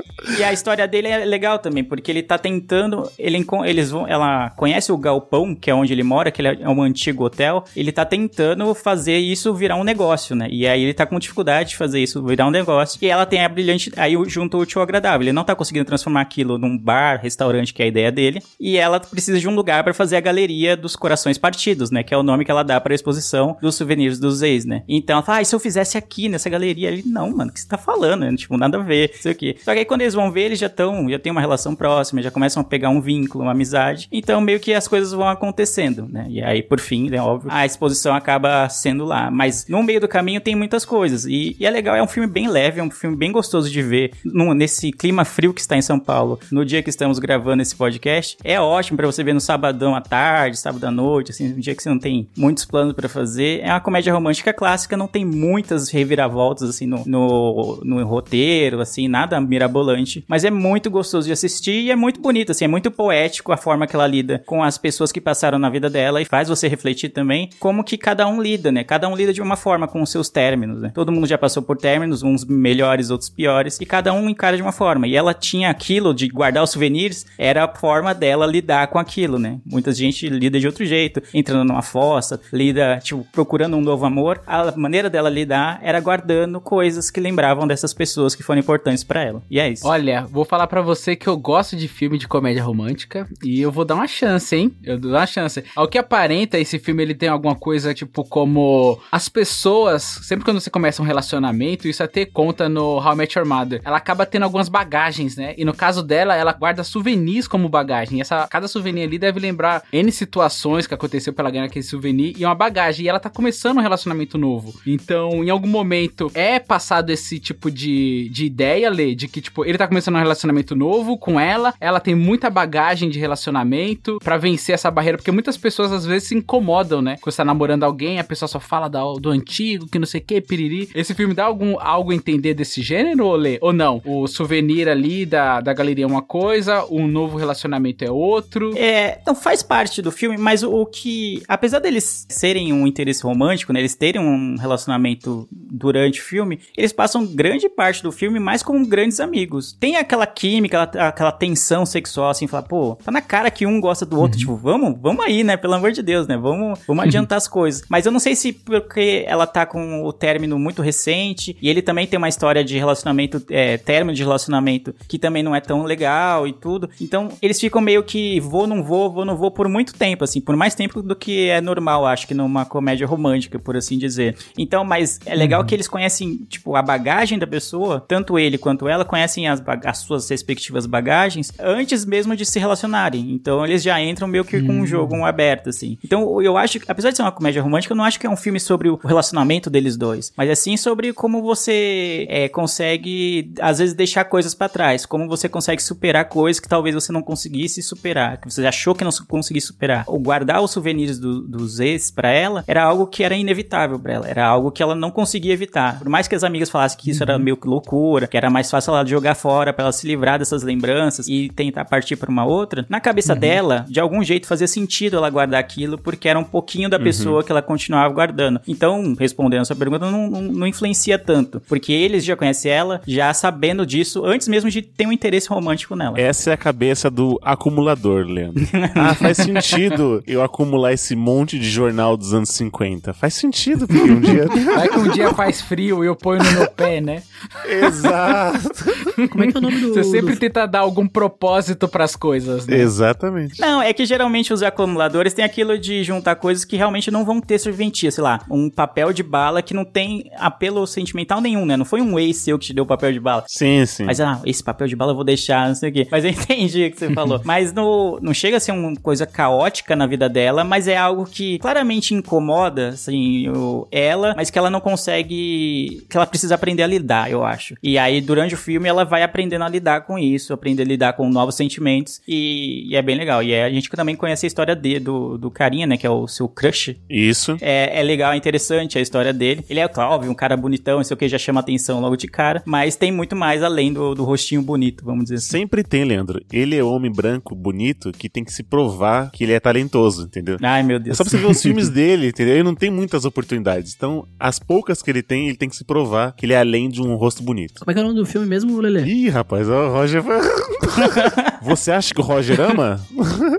E a história dele é legal também, porque ele tá tentando. Ele, eles vão, ela conhece o galpão, que é onde ele mora, que é um antigo hotel. Ele tá tentando fazer isso virar um negócio, né? E aí ele tá com dificuldade de fazer isso virar um negócio. E ela tem a brilhante. Aí junto o útil ao agradável. Ele não tá conseguindo transformar aquilo num bar, restaurante, que é a ideia dele. E ela precisa de um lugar pra fazer a galeria dos corações partidos, né? Que é o nome que ela dá pra exposição dos souvenirs dos ex, né? Então ela fala, ah, e se eu fizesse aqui nessa galeria? Ele, não, mano, o que você tá falando? né? Tipo, nada a ver, sei o quê. Só que aí quando eles vão ver, eles já estão, já tem uma relação próxima, já começam a pegar um vínculo, uma amizade. Então meio que as coisas vão acontecendo, né? E aí, por fim, é óbvio, a exposição acaba sendo lá. Mas no meio do caminho tem muitas coisas. E, e é legal, é um filme bem leve, é um filme bem gostoso de ver num- nesse clima frio que está em São Paulo, no dia que estamos gravando esse podcast. É ótimo pra você ver no sabadão à tarde, sábado à noite, assim, um dia que você não tem muitos planos pra fazer. É uma comédia romântica clássica, não tem muitas reviravoltas, assim, no, no, no roteiro, assim, nada mirabolante. Mas é muito gostoso de assistir e é muito bonito, assim, é muito poético a forma que ela lida com as pessoas que passaram na vida dela e faz você refletir também como que cada um lida, né? Cada um lida de uma forma com os seus términos, né? Todo mundo já passou por términos, uns melhores, outros piores, e cada um encara de uma forma. E ela tinha aquilo de guardar os souvenirs, era a forma dela lidar com aquilo, né? Muita gente lida de outro jeito, entrando numa fossa, lida, tipo, procurando um novo amor. A maneira dela lidar era guardando coisas que lembravam dessas pessoas que foram importantes pra ela. E é isso. Olha, vou falar pra você que eu gosto de filme de comédia romântica e eu vou dar uma chance, hein? Eu dou uma chance. Ao que aparenta, esse filme ele tem alguma coisa tipo como as pessoas, sempre quando você começa um relacionamento, isso até conta no How I Met Your Mother. Ela acaba tendo algumas bagagens, né? E no caso dela, ela guarda souvenirs como bagagem. E essa cada souvenir ali deve lembrar N situações que aconteceu pra ela ganhar aquele souvenir e uma bagagem. E ela tá começando um relacionamento novo. Então, em algum momento é passado esse tipo de, de ideia, Lê, de que, tipo, ele tá começando um relacionamento novo com ela, ela tem muita bagagem de relacionamento pra vencer essa barreira, porque muitas pessoas às vezes se incomodam, né? Quando você tá namorando alguém, a pessoa só fala da- do antigo, que não sei o que, piriri. Esse filme dá algum, algo a entender desse gênero, ou Lê? Ou não? O souvenir ali da, da galeria é uma coisa, um novo relacionamento é outro. É, então faz parte do filme, mas o, o que, apesar deles serem um interesse romântico, né, eles terem um relacionamento durante o filme, eles passam grande parte do filme mais como grandes amigos. Tem aquela química, aquela, aquela tensão sexual, assim, falar, pô, tá na cara que um gosta do outro, tipo, vamos, vamos aí, né, pelo amor de Deus, né, vamos, vamos adiantar as coisas. Mas eu não sei se porque ela tá com o término muito recente, e ele também tem uma história de relacionamento, é, término de relacionamento que também não é tão legal e tudo. Então, eles ficam meio que vou, não vou, vou, não vou por muito tempo, assim, por mais tempo do que é normal, acho que numa comédia romântica, por assim dizer. Então, mas é legal que eles conhecem, tipo, a bagagem da pessoa, tanto ele quanto ela conhecem as, as suas respectivas bagagens antes mesmo de se relacionarem. Então, eles já entram meio que com um jogo um aberto, assim. Então, eu acho que, apesar de ser uma comédia romântica, eu não acho que é um filme sobre o relacionamento deles dois, mas é sim sobre como você é, consegue, às vezes, deixar coisas pra trás, como você consegue superar coisas que talvez você não conseguisse superar, que você achou que não conseguisse superar. Ou guardar os souvenirs do- dos ex pra ela era algo que era inevitável pra ela, era algo que ela não conseguia evitar. Por mais que as amigas falassem que isso era meio que loucura, que era mais fácil ela jogar fora pra ela se livrar dessas lembranças e tentar partir pra uma outra, na cabeça dela, de algum jeito fazia sentido ela guardar aquilo porque era um pouquinho da pessoa que ela continuava guardando. Então, respondendo a sua pergunta, não, não, não influencia tanto, porque eles já conhecem ela, já sabendo disso, antes mesmo de ter um interesse romântico nela. Essa é a cabeça do acumulador, Leandro. <laughs> ah, faz sentido eu acumular esse monte de jornal dos anos 50. Faz sentido, porque um dia. <laughs> <laughs> Vai que um dia faz frio e eu ponho no meu pé, né? Exato. Como é que é o nome do. Você sempre do... tenta dar algum propósito pras coisas, né? Exatamente. Não, é que geralmente os acumuladores têm aquilo de juntar coisas que realmente não vão ter serventia. Sei lá, um papel de bala que não tem apelo sentimental nenhum, né? Não foi um ex seu que te deu o papel de bala. Sim, sim. Mas, ah, esse papel de bala eu vou deixar, não sei o quê. Mas eu <laughs> entendi o que você falou. mas no, não chega a ser uma coisa caótica na vida dela, mas é algo que claramente incomoda, assim, o, ela, mas que ela não consegue. Que ela precisa aprender a lidar, eu acho. E aí, durante o filme, ela vai aprendendo a lidar com isso, aprender a lidar com novos sentimentos. E, e é bem legal. E é, a gente também conhece a história de, do, do carinha, né? Que é o seu crush. Isso. É, é legal, é interessante a história dele. Ele é, óbvio, um cara bonitão, não sei o que, já chama atenção logo de cara. Mas tem muito mais além do, do rostinho bonito, vamos dizer assim. Sempre tem, Leandro. Ele é homem branco, bonito, que tem que se provar que ele é talentoso, entendeu? Ai, meu Deus. É só pra você ver os filmes <laughs> dele, entendeu? Ele não tem muitas oportunidades. Então, as poucas que ele tem, ele tem que se provar que ele é além de um rosto bonito. Como é que é o nome do filme mesmo, Lele? Ih, rapaz, ó, o Roger. <laughs> Você acha que o Roger ama?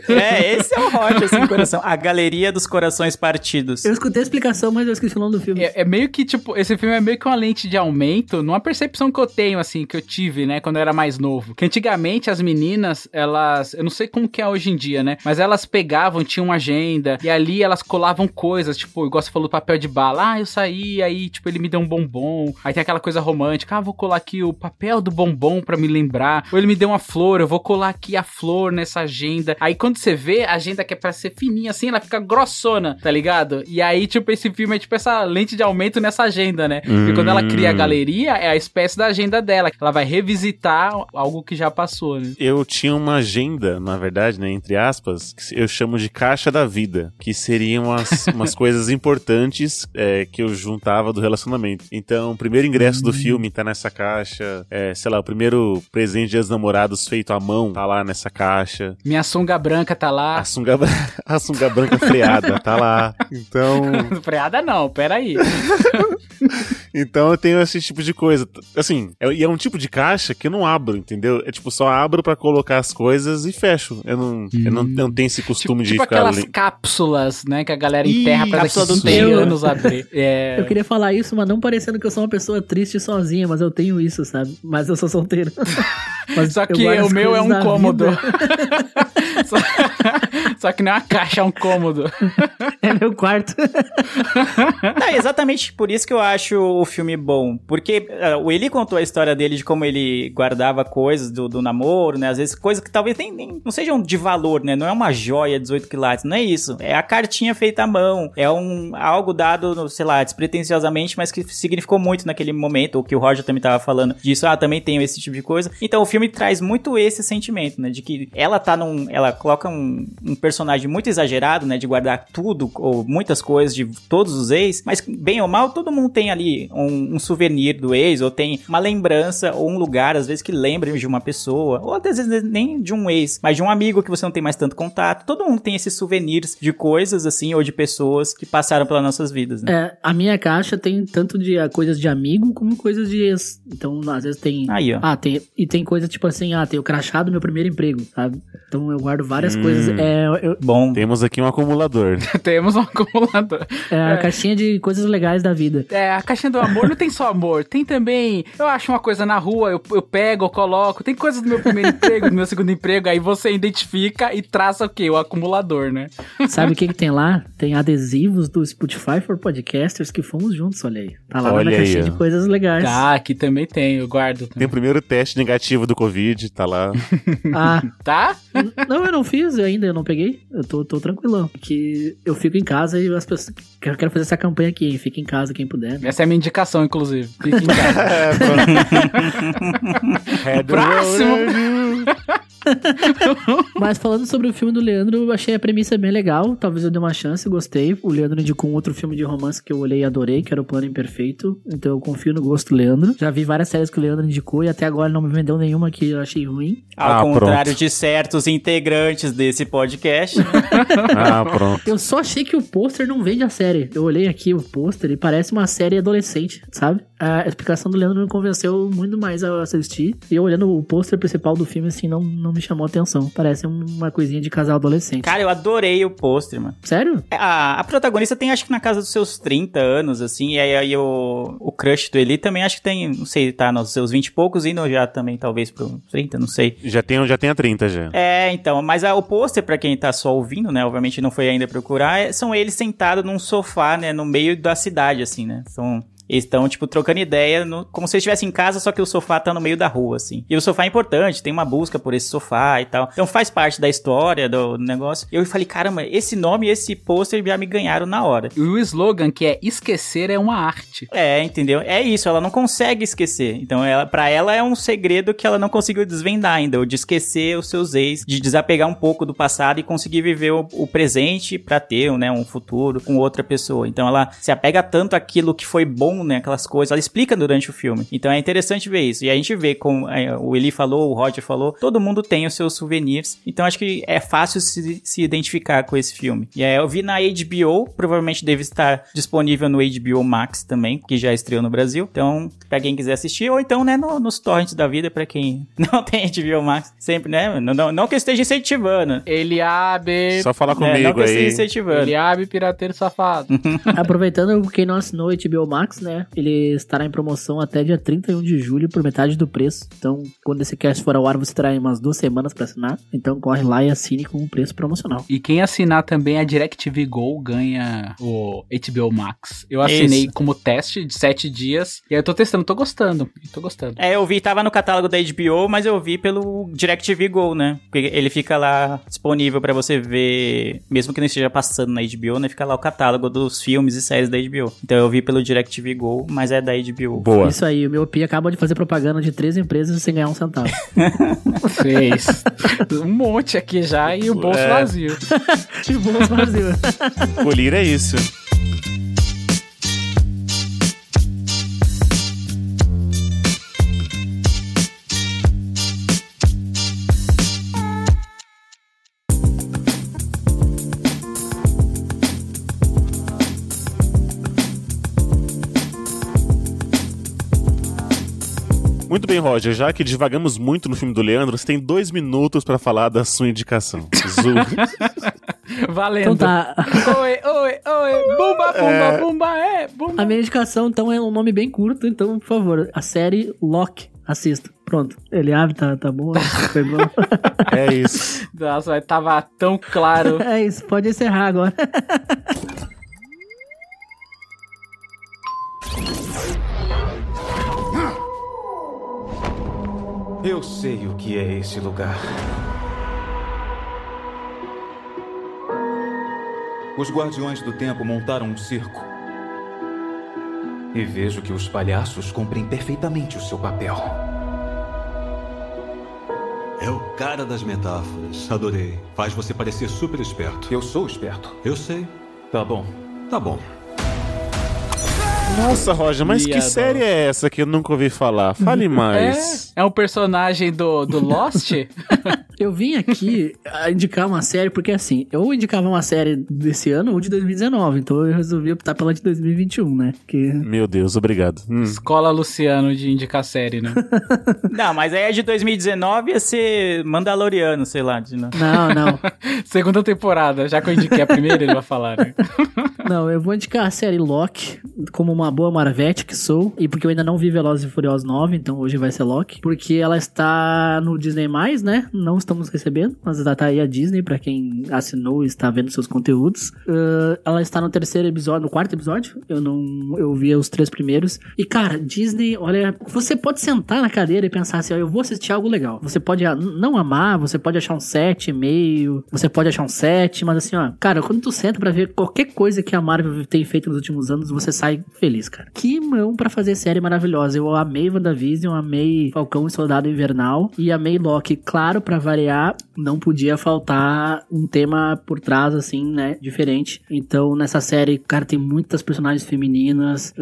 É, esse é o Roger, assim, coração. A Galeria dos Corações Partidos. Eu escutei a explicação, mas eu esqueci o nome do filme. É, é meio que, tipo, esse filme é meio que uma lente de aumento, numa percepção que eu tenho, assim, que eu tive, né, quando eu era mais novo. Que antigamente as meninas, elas. Eu não sei como que é hoje em dia, né? Mas elas pegavam, tinham uma agenda, e ali elas colavam coisas, tipo, igual você falou, papel de bala. Ah, eu saí, aí, tipo, ele me deu um bombom. Aí tem aquela coisa romântica. Ah, vou colar aqui o papel do bombom pra me lembrar. Ou ele me deu uma flor, eu vou colar aqui a flor nessa agenda. Aí quando você vê, a agenda que é pra ser fininha assim, ela fica grossona, tá ligado? E aí, tipo, esse filme é tipo essa lente de aumento nessa agenda, né? Hum. E quando ela cria a galeria, é a espécie da agenda dela. Ela vai revisitar algo que já passou, né? Eu tinha uma agenda, na verdade, né, entre aspas, que eu chamo de caixa da vida, que seriam umas, <laughs> umas coisas importantes é, que eu juntava do relacionamento. Então, o primeiro ingresso do filme tá nessa caixa, é, sei lá, o primeiro presente de namorados feito à mão tá lá nessa caixa. Minha sunga branca tá lá. A sunga, <laughs> a sunga branca freada tá lá. Então. <laughs> freada não, peraí. <laughs> então eu tenho esse tipo de coisa. Assim, é, e é um tipo de caixa que eu não abro, entendeu? É tipo, só abro para colocar as coisas e fecho. Eu não, hum. eu não, eu não tenho esse costume tipo, de tipo ficar. aquelas cápsulas, né, que a galera enterra pra daqui do 100 anos abrir. <laughs> É... Eu queria falar isso, mas não parecendo que eu sou uma pessoa triste sozinha, mas eu tenho isso, sabe? Mas eu sou solteiro. <laughs> Mas Só que o meu é um cômodo. <laughs> só, só, que não é uma caixa, é um cômodo. <laughs> É meu quarto. <laughs> Não, é exatamente por isso que eu acho o filme bom. Porque uh, o Eli contou a história dele de como ele guardava coisas do, do namoro, né? Às vezes coisas que talvez nem, nem, não sejam de valor, né? Não é uma joia 18 quilates, não é isso. É a cartinha feita à mão. É um algo dado, sei lá, despretensiosamente, mas que significou muito naquele momento. O que o Roger também tava falando disso. Ah, também tenho esse tipo de coisa. Então o filme traz muito esse sentimento, né? De que ela tá num. Ela coloca um, um personagem muito exagerado, né? De guardar tudo ou muitas coisas de todos os ex, mas bem ou mal, todo mundo tem ali um, um souvenir do ex, ou tem uma lembrança, ou um lugar, às vezes, que lembre de uma pessoa, ou às vezes nem de um ex, mas de um amigo que você não tem mais tanto contato. Todo mundo tem esses souvenirs de coisas, assim, ou de pessoas que passaram pelas nossas vidas, né? É, a minha caixa tem tanto de coisas de amigo como coisas de ex. Então, às vezes tem. Aí, ó. Ah, tem. E tem coisa tipo assim, ah, tem o crachá do meu primeiro emprego, sabe? Então eu guardo várias hum, coisas. É, eu... Bom. Temos aqui um acumulador. <laughs> Temos um acumulador. É a é. caixinha de coisas legais da vida. É, a caixinha do amor não tem só amor. Tem também. Eu acho uma coisa na rua, eu, eu pego, eu coloco. Tem coisas do meu primeiro emprego, do meu segundo emprego. Aí você identifica e traça o quê? O acumulador, né? Sabe o que, que tem lá? Tem adesivos do Spotify for Podcasters que fomos juntos, olha aí. Tá lá olha na caixinha aí, de coisas legais. Tá, aqui também tem, eu guardo. Também. Tem o primeiro teste negativo do Covid, tá lá. Ah. tá? Não, eu não fiz ainda, eu não peguei. Eu tô, tô tranquilão. Porque eu fico em casa e as pessoas. Eu quero fazer essa campanha aqui, hein? Fica em casa quem puder. Né? Essa é a minha indicação, inclusive. Fica em <laughs> casa. é, <laughs> Próximo! <laughs> Mas falando sobre o filme do Leandro, eu achei a premissa bem legal. Talvez eu dê uma chance, gostei. O Leandro indicou um outro filme de romance que eu olhei e adorei, que era o Plano Imperfeito. Então eu confio no gosto do Leandro. Já vi várias séries que o Leandro indicou e até agora não me vendeu nenhuma que eu achei ruim. Ao Ah, contrário pronto. de certos integrantes desse podcast. <laughs> Ah, pronto. Eu só achei que o pôster não vende a série. Eu olhei aqui o pôster e parece uma série adolescente, sabe? A explicação do Leandro me convenceu muito mais a assistir. E eu olhando o pôster principal do filme, assim, não, não me chamou atenção. Parece um, uma coisinha de casal adolescente. Cara, eu adorei o pôster, mano. Sério? A, a protagonista tem, acho que na casa dos seus 30 anos, assim, e aí, aí o, o crush do Eli também acho que tem, não sei, tá nos seus 20 e poucos, indo já também, talvez, pro 30, não sei. Já tem, já tem a 30 já. É, então, mas a, o pôster, pra quem tá só ouvindo, né, obviamente não foi ainda procurar, é- são eles sentados num sofá, né, no meio da cidade, assim, né, são... Eles estão, tipo, trocando ideia, no- como se eles estivessem em casa, só que o sofá tá no meio da rua, assim. E o sofá é importante, tem uma busca por esse sofá e tal. Então faz parte da história do, negócio. Eu falei, caramba, esse nome e esse pôster já me ganharam na hora. E o slogan, que é esquecer é uma arte. É, entendeu? É isso, ela não consegue esquecer. Então, ela, para ela é um segredo que ela não conseguiu desvendar ainda, o de esquecer os seus ex, de desapegar um pouco do passado e conseguir viver o, o presente pra ter, né, um futuro com outra pessoa. Então, ela se apega tanto àquilo que foi bom, né, aquelas coisas. Ela explica durante o filme. Então, é interessante ver isso. E a gente vê como é, o Eli falou, o Roger falou, todo mundo tem os seus souvenirs. Então, acho que é fácil se, se identificar com esse filme. E aí, eu vi na HBO, provavelmente deve estar disponível no HBO Max também, que já estreou no Brasil. Então, pra quem quiser assistir, ou então, né, no- nos torrents da vida, pra quem <laughs> não tem HBO Max, sempre, né, não, não, não que eu esteja incentivando. Eliabe. Só falar É, não comigo que eu esteja aí. incentivando. Eliabe, pirateiro safado. <laughs> Aproveitando, quem não assinou o HBO Max, né? Ele estará em promoção até dia 31 de julho por metade do preço. Então, quando esse cast for ao ar, você terá aí umas duas semanas pra assinar. Então, corre lá e assine com um preço promocional. E quem assinar também a DirecTV Go ganha o HBO Max. Eu assinei Isso. como teste de 7 dias. E aí eu tô testando, tô gostando. Tô gostando. É, eu vi, tava no catálogo da HBO, mas eu vi pelo DirecTV Go, né? Porque ele fica lá disponível pra você ver, mesmo que não esteja passando na HBO, né? Fica lá o catálogo dos filmes e séries da HBO. Então eu vi pelo DirecTV Go, mas é da HBO. Boa. Isso aí, o meu Pi acaba de fazer propaganda de três empresas sem ganhar um centavo. <laughs> Fez. um monte aqui já e o bolso É. vazio. que bom, Brasil. Polir é isso. Muito bem, Roger. Já que divagamos muito no filme do Leandro, você tem dois minutos pra falar da sua indicação. Zu. <laughs> Valendo. Então tá. Oi, oi, oi. Bumba, bumba, bumba, é. Bumba. A minha indicação, então, é um nome bem curto. Então, por favor, a série Loki. Assista. Pronto. Ele abre, tá, tá bom. <laughs> Pegou. É isso. Nossa, tava tão claro. é isso, pode encerrar agora. <laughs> Eu sei o que é esse lugar. Os Guardiões do Tempo montaram um circo. E vejo que os palhaços cumprem perfeitamente o seu papel. É o cara das metáforas. Adorei. Faz você parecer super esperto. Eu sou esperto. Eu sei. Tá bom. Tá bom. Nossa, Roger, mas que série é essa que eu nunca ouvi falar? Fale <laughs> mais. É, é um personagem do, do Lost? <laughs> Eu vim aqui <laughs> a indicar uma série, porque assim, eu indicava uma série desse ano ou de 2019, então eu resolvi optar pela de 2021, né? Que... Meu Deus, obrigado. Hum. Escola Luciano de indicar série, né? <laughs> Não, mas aí é de 2019 ia ser Mandaloriano, sei lá. De... Não, não. <laughs> Segunda temporada, já que eu indiquei a primeira, ele vai falar, né? Não, eu vou indicar a série Loki como uma boa Marvete que sou, e porque eu ainda não vi Velozes e Furiosos 9, então hoje vai ser Loki, porque ela está no Disney+, né? Não estamos recebendo, mas tá aí a Disney pra quem assinou e está vendo seus conteúdos. Uh, ela está no terceiro episódio, no quarto episódio, eu não eu vi os três primeiros. E cara, Disney, olha, você pode sentar na cadeira e pensar assim, ó, eu vou assistir algo legal. Você pode não amar, você pode achar um 7,5, você pode achar um 7, mas assim, ó, cara, quando tu senta pra ver qualquer coisa que a Marvel tem feito nos últimos anos, você sai feliz, cara. Que mão pra fazer série maravilhosa. Eu amei WandaVision, amei Falcão e Soldado Invernal e amei Loki. Claro, pra variar, não podia faltar um tema por trás, assim, né, diferente. Então, nessa série, cara, tem muitas personagens femininas.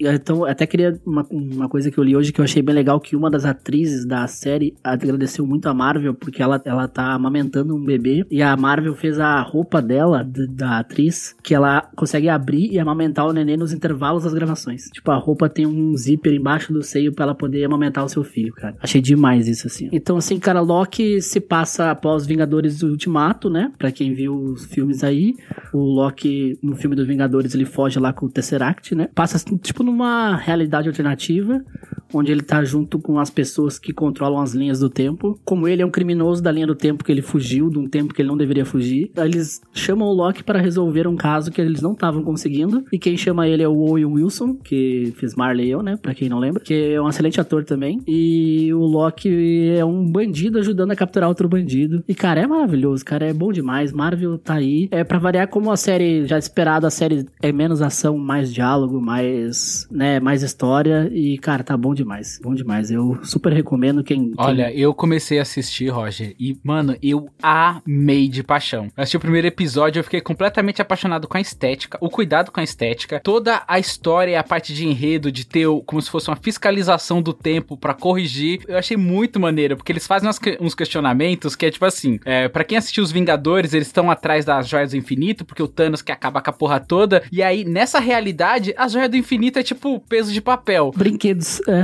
e então, até queria uma, uma coisa que eu li hoje que eu achei bem legal, que uma das atrizes da série agradeceu muito a Marvel, porque ela, ela tá amamentando um bebê, e a Marvel fez a roupa dela, d- da atriz, que ela consegue abrir e amamentar o neném nos intervalos das gravações. Tipo, a roupa tem um zíper embaixo do seio pra ela poder amamentar o seu filho, cara. Achei demais isso, assim. Então, assim, cara, Loki, se passa após Vingadores Ultimato, né? Pra quem viu os filmes aí. O Loki, no filme dos Vingadores, ele foge lá com o Tesseract, né? Passa, tipo, numa realidade alternativa, onde ele tá junto com as pessoas que controlam as linhas do tempo. Como ele é um criminoso da linha do tempo que ele fugiu, de um tempo que ele não deveria fugir, eles chamam o Loki para resolver um caso que eles não estavam conseguindo. E quem chama ele é o Owen Wilson, que fez Marley eu, né? Pra quem não lembra. Que é um excelente ator também. E o Loki é um bandido ajudando a capturar outro bandido. E, cara, é maravilhoso, cara. É bom demais. Marvel tá aí. É pra variar como a série, já esperada, a série é menos ação, mais diálogo, mais, né, mais história. E, cara, tá bom demais. Bom demais. Eu super recomendo quem. quem... Olha, eu comecei a assistir, Roger, e, mano, eu amei de paixão. Eu assisti o primeiro episódio, eu fiquei completamente apaixonado com a estética, o cuidado com a estética, toda a história e a parte de enredo, de ter como se fosse uma fiscalização do tempo para corrigir. Eu achei muito maneiro, porque eles fazem uns questionamentos que é tipo assim: é, para quem assistiu os Vingadores, eles estão atrás das joias do infinito, porque o Thanos quer acabar com a porra toda. E aí, nessa realidade, a joia do infinito é tipo peso de papel. Brinquedos, é.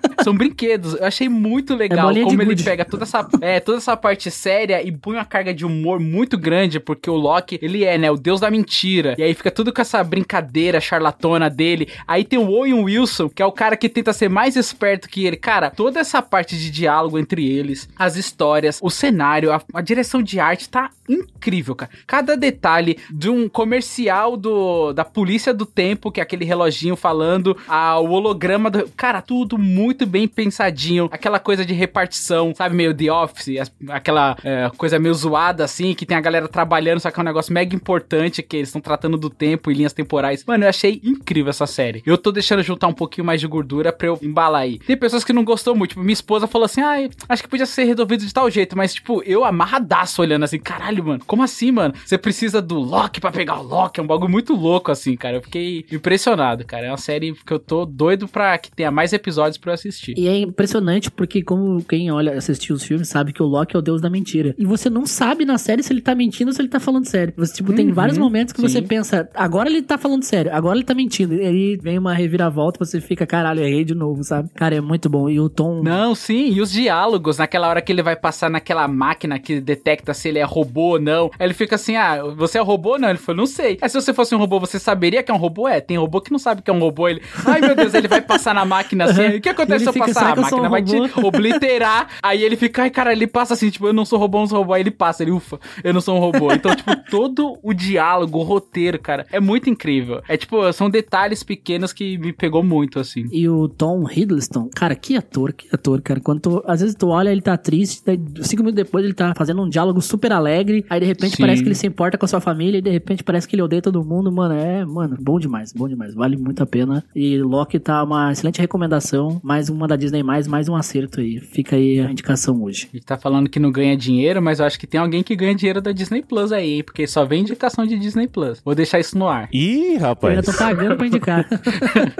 São brinquedos. Eu achei muito legal é como ele good. pega toda essa, é, toda essa parte séria e põe uma carga de humor muito grande, porque o Loki, ele é, né, o deus da mentira. E aí fica tudo com essa brincadeira charlatona dele. Aí tem o Owen Wilson, que é o cara que tenta ser mais esperto que ele. Cara, toda essa parte de diálogo entre eles, as histórias, o cenário, a, a direção de arte tá incrível, cara. Cada detalhe de um comercial do da polícia do tempo, que é aquele reloginho falando, ao holograma do. Cara, tudo muito bem pensadinho. Aquela coisa de repartição, sabe? Meio The Office, aquela é, coisa meio zoada assim, que tem a galera trabalhando, só que é um negócio mega importante, que eles estão tratando do tempo e linhas temporais. Mano, eu achei incrível essa série. Eu tô deixando juntar um pouquinho mais de gordura pra eu embalar aí. Tem pessoas que não gostou muito. Tipo, minha esposa falou assim: ah, acho que podia ser resolvido de tal jeito, mas, tipo, eu amarradaço olhando assim, caralho, mano, como assim, mano? Você precisa do Loki pra pegar o Loki? É um bagulho muito louco, assim, cara. Eu fiquei impressionado, cara. É uma série que eu tô doido pra que tenha mais episódios pra eu assistir. E é impressionante porque, como quem olha, assistiu os filmes, sabe que o Loki é o deus da mentira. E você não sabe na série se ele tá mentindo ou se ele tá falando sério. Você, tipo, uhum, tem vários momentos que sim. você pensa, agora ele tá falando sério, agora ele tá mentindo. E aí vem uma reviravolta, você fica, caralho, errei de novo, sabe? Cara, é muito bom. E o tom. Não, sim, e os diálogos, naquela hora que ele vai passar naquela máquina que detecta se ele é robô ou não. Aí ele fica assim: ah, você é robô? Não. Ele falou, não sei. Aí se você fosse um robô, você saberia que é um robô? É, tem robô que não sabe que é um robô. Ele, ai meu Deus, ele vai passar na máquina assim. O que acontece se eu passar? A máquina um vai te obliterar. Aí ele fica, ai cara, ele passa assim, tipo, eu não sou robô, não sou robô. Aí ele passa, ele, ufa, eu não sou um robô. Então, tipo, <laughs> todo o diálogo, o roteiro, cara, é muito incrível. É tipo, são detalhes pequenos que me pegou muito, assim. E o Tom Hiddleston, cara, que ator, que ator, cara. Quando tu, às vezes tu olha, ele tá triste, daí, cinco minutos depois ele tá fazendo um diálogo super alegre, aí de repente Sim. parece que ele se importa com a sua família, e de repente parece que ele odeia todo mundo, mano. É, mano, bom demais, bom demais. Vale muito a pena. E Loki tá uma excelente recomendação, mais uma da Disney+, mais, mais um acerto aí. Fica aí a indicação hoje. A gente tá falando que não ganha dinheiro, mas eu acho que tem alguém que ganha dinheiro da Disney Plus aí, porque só vem indicação de Disney Plus. Vou deixar isso no ar. Ih, rapaz. Eu ainda tô pagando pra indicar.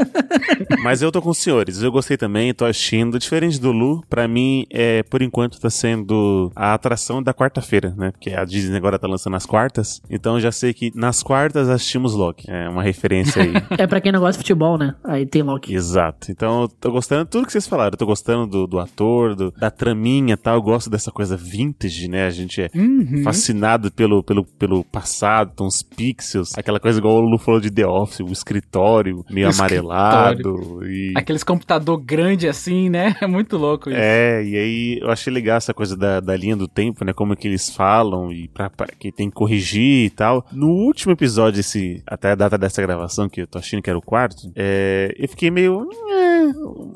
<laughs> mas eu tô com os senhores. Eu gostei também, tô assistindo. Diferente do Lu, pra mim, é, por enquanto, tá sendo a atração da quarta-feira, né? Porque a Disney agora tá lançando as quartas. Então já sei que nas quartas assistimos Loki. É uma referência aí. <laughs> é pra quem não gosta de futebol, né? Aí tem Loki. Exato. Então eu tô gostando tudo que vocês falaram. Eu tô gostando do, do ator, do, da traminha e tal. Eu gosto dessa coisa vintage, né? A gente é uhum. fascinado pelo, pelo, pelo passado, então os pixels, aquela coisa igual o Lu falou de The Office, o escritório meio o amarelado. Escritório. E... Aqueles computador grande assim, né? <laughs> É muito louco isso. É, e aí eu achei legal essa coisa da, da linha do tempo, né? Como é que eles falam e pra, pra, que tem que corrigir e tal. No último episódio, esse, até a data dessa gravação, que eu tô achando que era o quarto, é, eu fiquei meio. É,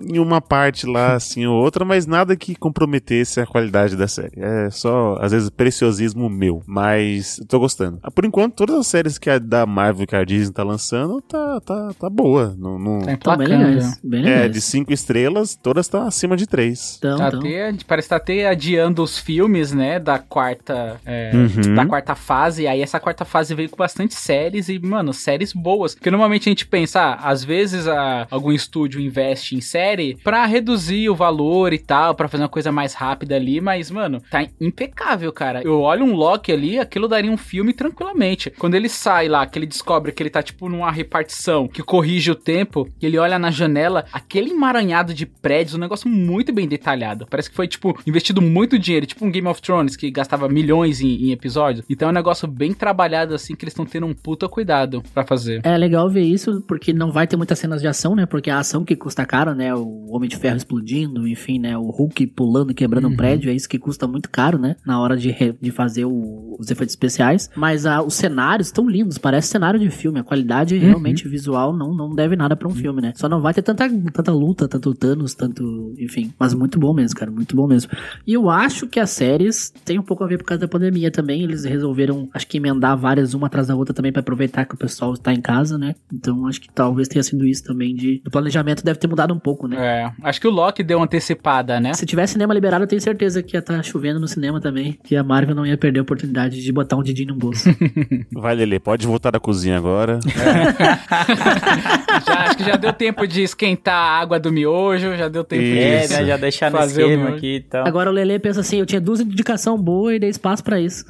em uma parte lá, assim, ou outra, mas nada que comprometesse a qualidade da série. É só, às vezes, preciosismo meu. Mas eu tô gostando. Ah, por enquanto, todas as séries que a da Marvel que a Disney tá lançando, tá, tá, tá boa. Não, não... Tá, tá bem legais, bem legais. É, de cinco estrelas, todas estão acima de três. Então, tá então. Até, parece que tá até adiando os filmes, né, da quarta, é, uhum. da quarta fase. E aí essa quarta fase veio com bastante séries e, mano, séries boas. Porque normalmente a gente pensa, ah, às vezes a, algum estúdio investe em série pra reduzir o valor e tal, pra fazer uma coisa mais rápida ali, mas, mano, tá impecável, cara. Eu olho um Loki ali, aquilo daria um filme tranquilamente. Quando ele sai lá, que ele descobre que ele tá, tipo, numa repartição que corrige o tempo, que ele olha na janela, aquele emaranhado de prédios, um negócio muito bem detalhado. Parece que foi, tipo, investido muito dinheiro, tipo um Game of Thrones, que gastava milhões em, em episódios. Então é um negócio bem trabalhado, assim, que eles estão tendo um puta cuidado para fazer. É legal ver isso, porque não vai ter muitas cenas de ação, né? Porque a ação que custa caro, né? O Homem de Ferro explodindo, enfim, né? O Hulk pulando e quebrando uhum. um prédio, é isso que custa muito caro, né? Na hora de, de fazer o, os efeitos especiais. Mas a, os cenários estão lindos, parece cenário de filme. A qualidade uhum. realmente visual não, não deve nada para um filme, né? Só não vai ter tanta, tanta luta, tanto Thanos, tanto. Enfim. Mas muito bom mesmo, cara. Muito bom mesmo. E eu acho que as séries têm um pouco a ver por causa da pandemia também. Eles resolveram, acho que emendar várias uma atrás da outra também para aproveitar que o pessoal está em casa, né? Então acho que talvez tenha sido isso também de. O planejamento deve ter mudado um pouco, né? É. Acho que o Loki deu uma antecipada, né? Se tiver cinema liberado, eu tenho certeza que ia estar tá chovendo no cinema também. Que a Marvel não ia perder a oportunidade de botar um Didi no bolso. <laughs> Vai, Lele, pode voltar da cozinha agora. É. <laughs> já, acho que já deu tempo de esquentar a água do miojo, já deu tempo isso. de é, né, já deixar no esquema aqui e tal. Agora o Lele pensa assim, eu tinha duas indicação boa e dei espaço para isso.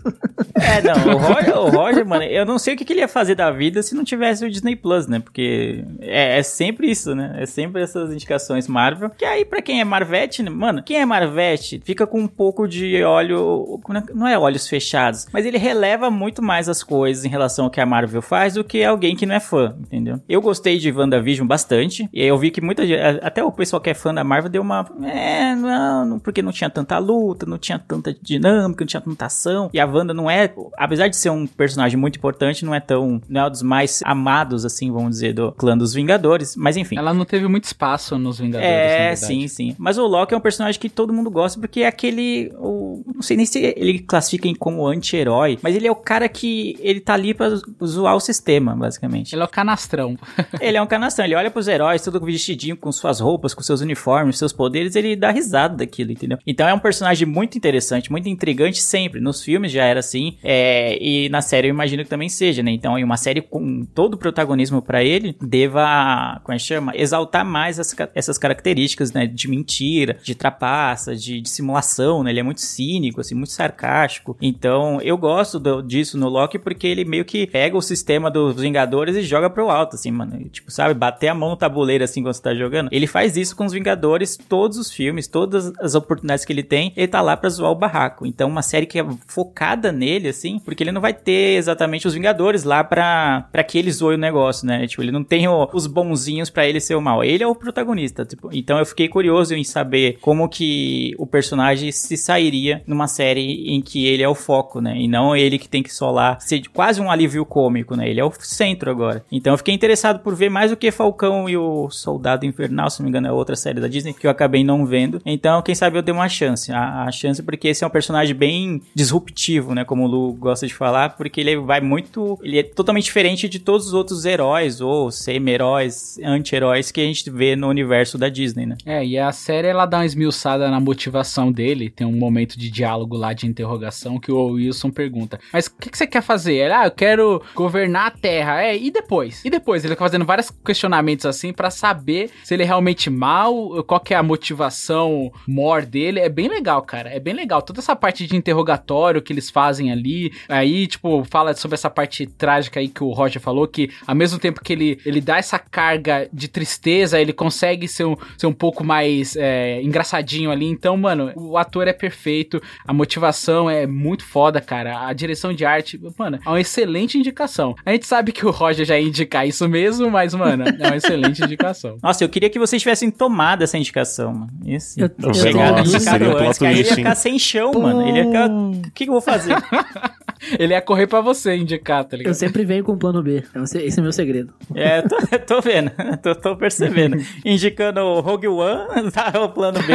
É, não, o Roger, <laughs> o Roger, mano, eu não sei o que, que ele ia fazer da vida se não tivesse o Disney Plus, né? Porque é, é sempre isso, né? É sempre essas indicações Marvel. Que aí, pra quem é Marvete, né? mano, quem é Marvete fica com um pouco de olho. Não é olhos fechados, mas ele releva muito mais as coisas em relação ao que a Marvel faz do que alguém que não é fã, entendeu? Eu gostei de WandaVision bastante. E eu vi que muita gente. Até o pessoal que é fã da Marvel deu uma. É, não, porque não tinha tanta luta, não tinha tanta dinâmica, não tinha tanta ação. E a Wanda não é. Apesar de ser um personagem muito importante, não é tão. Não é um dos mais amados, assim, vamos dizer, do clã dos Vingadores. Mas enfim. Ela não teve muito espaço nos Vingadores. É, sim, sim. Mas o Loki é um personagem que todo mundo gosta porque é aquele. O, não sei nem se ele classifica como anti-herói, mas ele é o cara que. Ele tá ali pra zoar o sistema, basicamente. Ele é o canastrão. <laughs> ele é um canastrão. Ele olha pros heróis, tudo vestidinho, com suas roupas, com seus uniformes, seus poderes, ele dá risada daquilo, entendeu? Então é um personagem muito interessante, muito intrigante sempre. Nos filmes já era assim. É, e na série eu imagino que também seja, né? Então, em uma série com todo o protagonismo para ele, deva, como é que chama? Exaltar mais as, essas características, né? De mentira, de trapaça, de, de, simulação, né? Ele é muito cínico, assim, muito sarcástico. Então, eu gosto do, disso no Loki porque ele meio que pega o sistema dos Vingadores e joga pro alto, assim, mano. Tipo, sabe? Bater a mão no tabuleiro, assim, quando você tá jogando. Ele faz isso com os Vingadores, todos os filmes, todas as oportunidades que ele tem, ele tá lá pra zoar o barraco. Então, uma série que é focada nele, assim, porque ele não vai ter exatamente os Vingadores lá pra, pra que ele zoe o negócio, né? Tipo, ele não tem o, os bonzinhos para ele ser o mal. Ele é o protagonista, tipo. Então eu fiquei curioso em saber como que o personagem se sairia numa série em que ele é o foco, né? E não ele que tem que solar ser quase um alívio cômico, né? Ele é o centro agora. Então eu fiquei interessado por ver mais do que Falcão e o Soldado Invernal, se não me engano, é outra série da Disney que eu acabei não vendo. Então, quem sabe eu dei uma chance. A, a chance porque esse é um personagem bem disruptivo, né? Como o Lu gosta de falar, porque ele vai muito. Ele é totalmente diferente de todos os outros heróis, ou semi-heróis, anti-heróis que a gente vê no universo da Disney, né? É, e a série ela dá uma esmiuçada na motivação dele. Tem um momento de diálogo lá de interrogação que o Wilson pergunta: Mas o que, que, você quer fazer? Ele, ah, eu quero governar a Terra. É, e depois? E depois? Ele fica fazendo vários questionamentos assim para saber se ele é realmente mal, qual que é a motivação mor dele. É bem legal, cara. É bem legal. Toda essa parte de interrogatório que eles fazem ali. Aí, tipo, fala sobre essa parte trágica aí que o Roger falou, que ao mesmo tempo que ele, ele dá essa carga de tristeza, ele consegue ser um, ser um pouco mais é, engraçadinho ali. Então, mano, o ator é perfeito, a motivação é muito foda, cara. A direção de arte, mano, é uma excelente indicação. A gente sabe que o Roger já ia indicar isso mesmo, mas, mano, é uma excelente indicação. <laughs> Nossa, eu queria que vocês tivessem tomado essa indicação, mano. Esse. Eu, eu, eu, eu, antes, que aí ele ia ficar sem chão, mano. Ele ia ficar. O que, que eu vou fazer? <laughs> <laughs> ele ia correr pra você indicar, tá ligado? Eu sempre venho com o plano B. Esse é o meu segredo. É, tô, <laughs> tô vendo. <laughs> Tô, tô percebendo. Indicando o Rogue One, tá o plano B.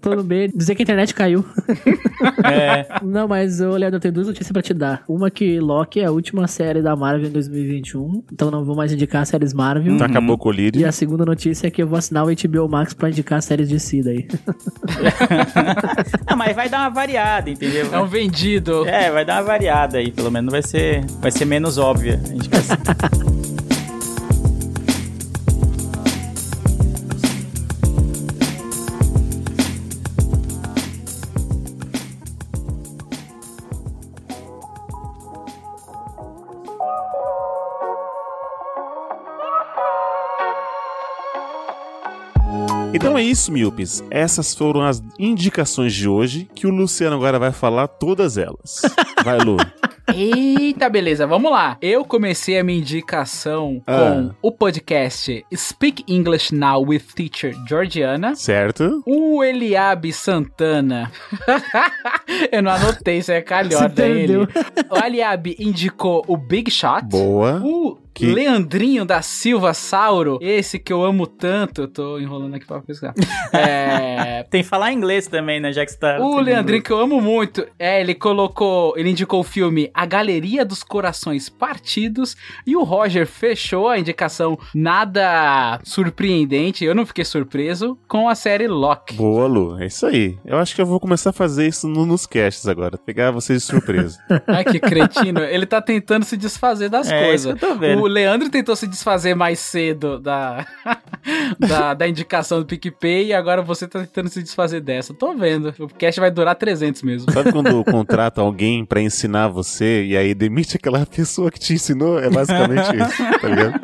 plano B, dizer que a internet caiu. É. Não, mas, Leandro, eu tenho duas notícias pra te dar. Uma que Loki é a última série da Marvel em 2021, então não vou mais indicar séries Marvel. Uhum. Acabou com o E a segunda notícia é que eu vou assinar o HBO Max pra indicar séries de si daí. não, mas vai dar uma variada, entendeu? É um vendido. É, vai dar uma variada aí, pelo menos vai ser, vai ser menos óbvia a indicação. <laughs> Então é isso, Milpes. Essas foram as indicações de hoje, que o Luciano agora vai falar todas elas. <laughs> Vai, Lu. Eita, beleza, vamos lá. Eu comecei a minha indicação Ah. com o podcast Speak English Now with Teacher Georgiana. Certo? O Eliabe Santana. <laughs> Eu não anotei, isso é calhorda Se ele. O Eliabe indicou o Big Shot. Boa. O Que- Leandrinho da Silva Sauro, esse que eu amo tanto, eu tô enrolando aqui pra pesquisar. <laughs> É, Tem que falar inglês também, né? Já que você tá. o Leandrinho, que eu amo muito, é, ele colocou, ele indicou o filme A Galeria dos Corações Partidos e o Roger fechou a indicação nada surpreendente, eu não fiquei surpreso, com a série Loki. Boa, Lu. É isso aí. Eu acho que eu vou começar a fazer isso no- nos casts agora. Pegar vocês de surpresa. <laughs> Ai, que cretino. Ele tá tentando se desfazer das É, coisas. isso eu tô vendo. O Leandro tentou se desfazer mais cedo da, <laughs> da, da indicação do PicPay e agora você tá tentando se desfazer dessa. Tô vendo. O cast vai durar 300 mesmo. Sabe quando contrata alguém pra ensinar você e aí demite aquela pessoa que te ensinou? É basicamente <laughs> isso, tá ligado?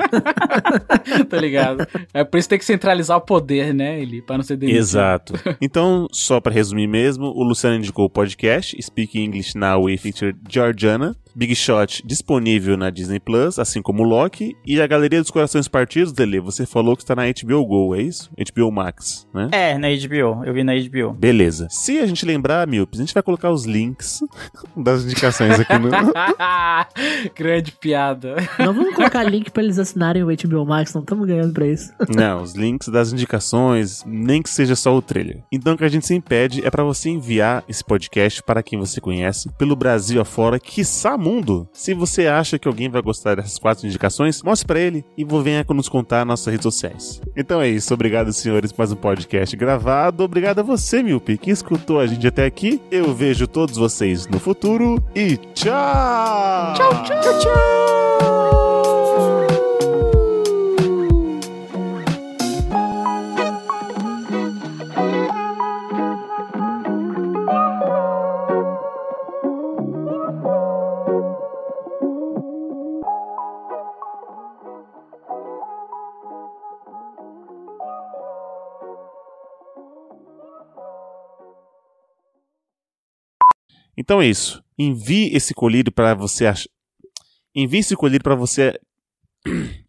<laughs> tá ligado? É por isso que tem que centralizar o poder, né, ele, pra não ser demitido. Exato. Então, só pra resumir mesmo, o Luciano indicou o podcast Speak English Now with Teacher Georgiana. Big Shot disponível na Disney Plus, assim como o Loki. E a Galeria dos Corações Partidos, Dele, você falou que está na HBO Go, é isso? HBO Max, né? É, na HBO. Eu vi na HBO. Beleza. Se a gente lembrar, Milpes, a gente vai colocar os links <laughs> das indicações aqui no. <laughs> Grande piada. Não vamos colocar link pra eles assinarem o HBO Max, não estamos ganhando pra isso. Não, os links das indicações, nem que seja só o trailer. Então o que a gente sempre pede é pra você enviar esse podcast para quem você conhece, pelo Brasil afora, quiçá mundo. Se você acha que alguém vai gostar dessas quatro indicações, mostre pra ele e vou venha nos contar nas nossas redes sociais. Então é isso, obrigado senhores por mais um podcast gravado. Obrigado a você, Milpe, que escutou a gente até aqui. Eu vejo todos vocês no futuro e tchau! Tchau, tchau, tchau! Então é isso. Envie esse colírio para você achar. Envie esse colírio para você. <clears throat>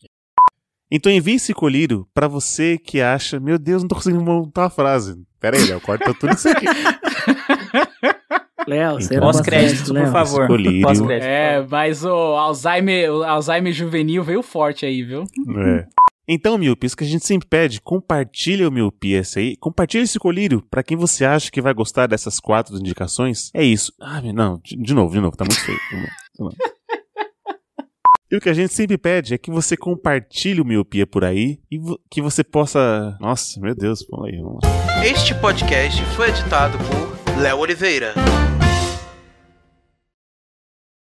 Então envie esse colírio para você que acha. Meu Deus, não tô conseguindo montar a frase. Pera aí, Léo, corta tudo isso aqui. <laughs> Léo, você Então, Léo. por favor. Colírio. Pós-crédito. É, mas o Alzheimer, o Alzheimer juvenil veio forte aí, viu? É. Então, Miopia, isso que a gente sempre pede, compartilha o Miopia esse aí, compartilha esse colírio pra quem você acha que vai gostar dessas quatro indicações. É isso. Ah, não, de, de novo, de novo, tá muito feio. Vamos lá. E o que a gente sempre pede é que você compartilhe o Miopia por aí e vo- que você possa... Nossa, meu Deus, vamos aí, vamos lá. Este podcast foi editado por Léo Oliveira.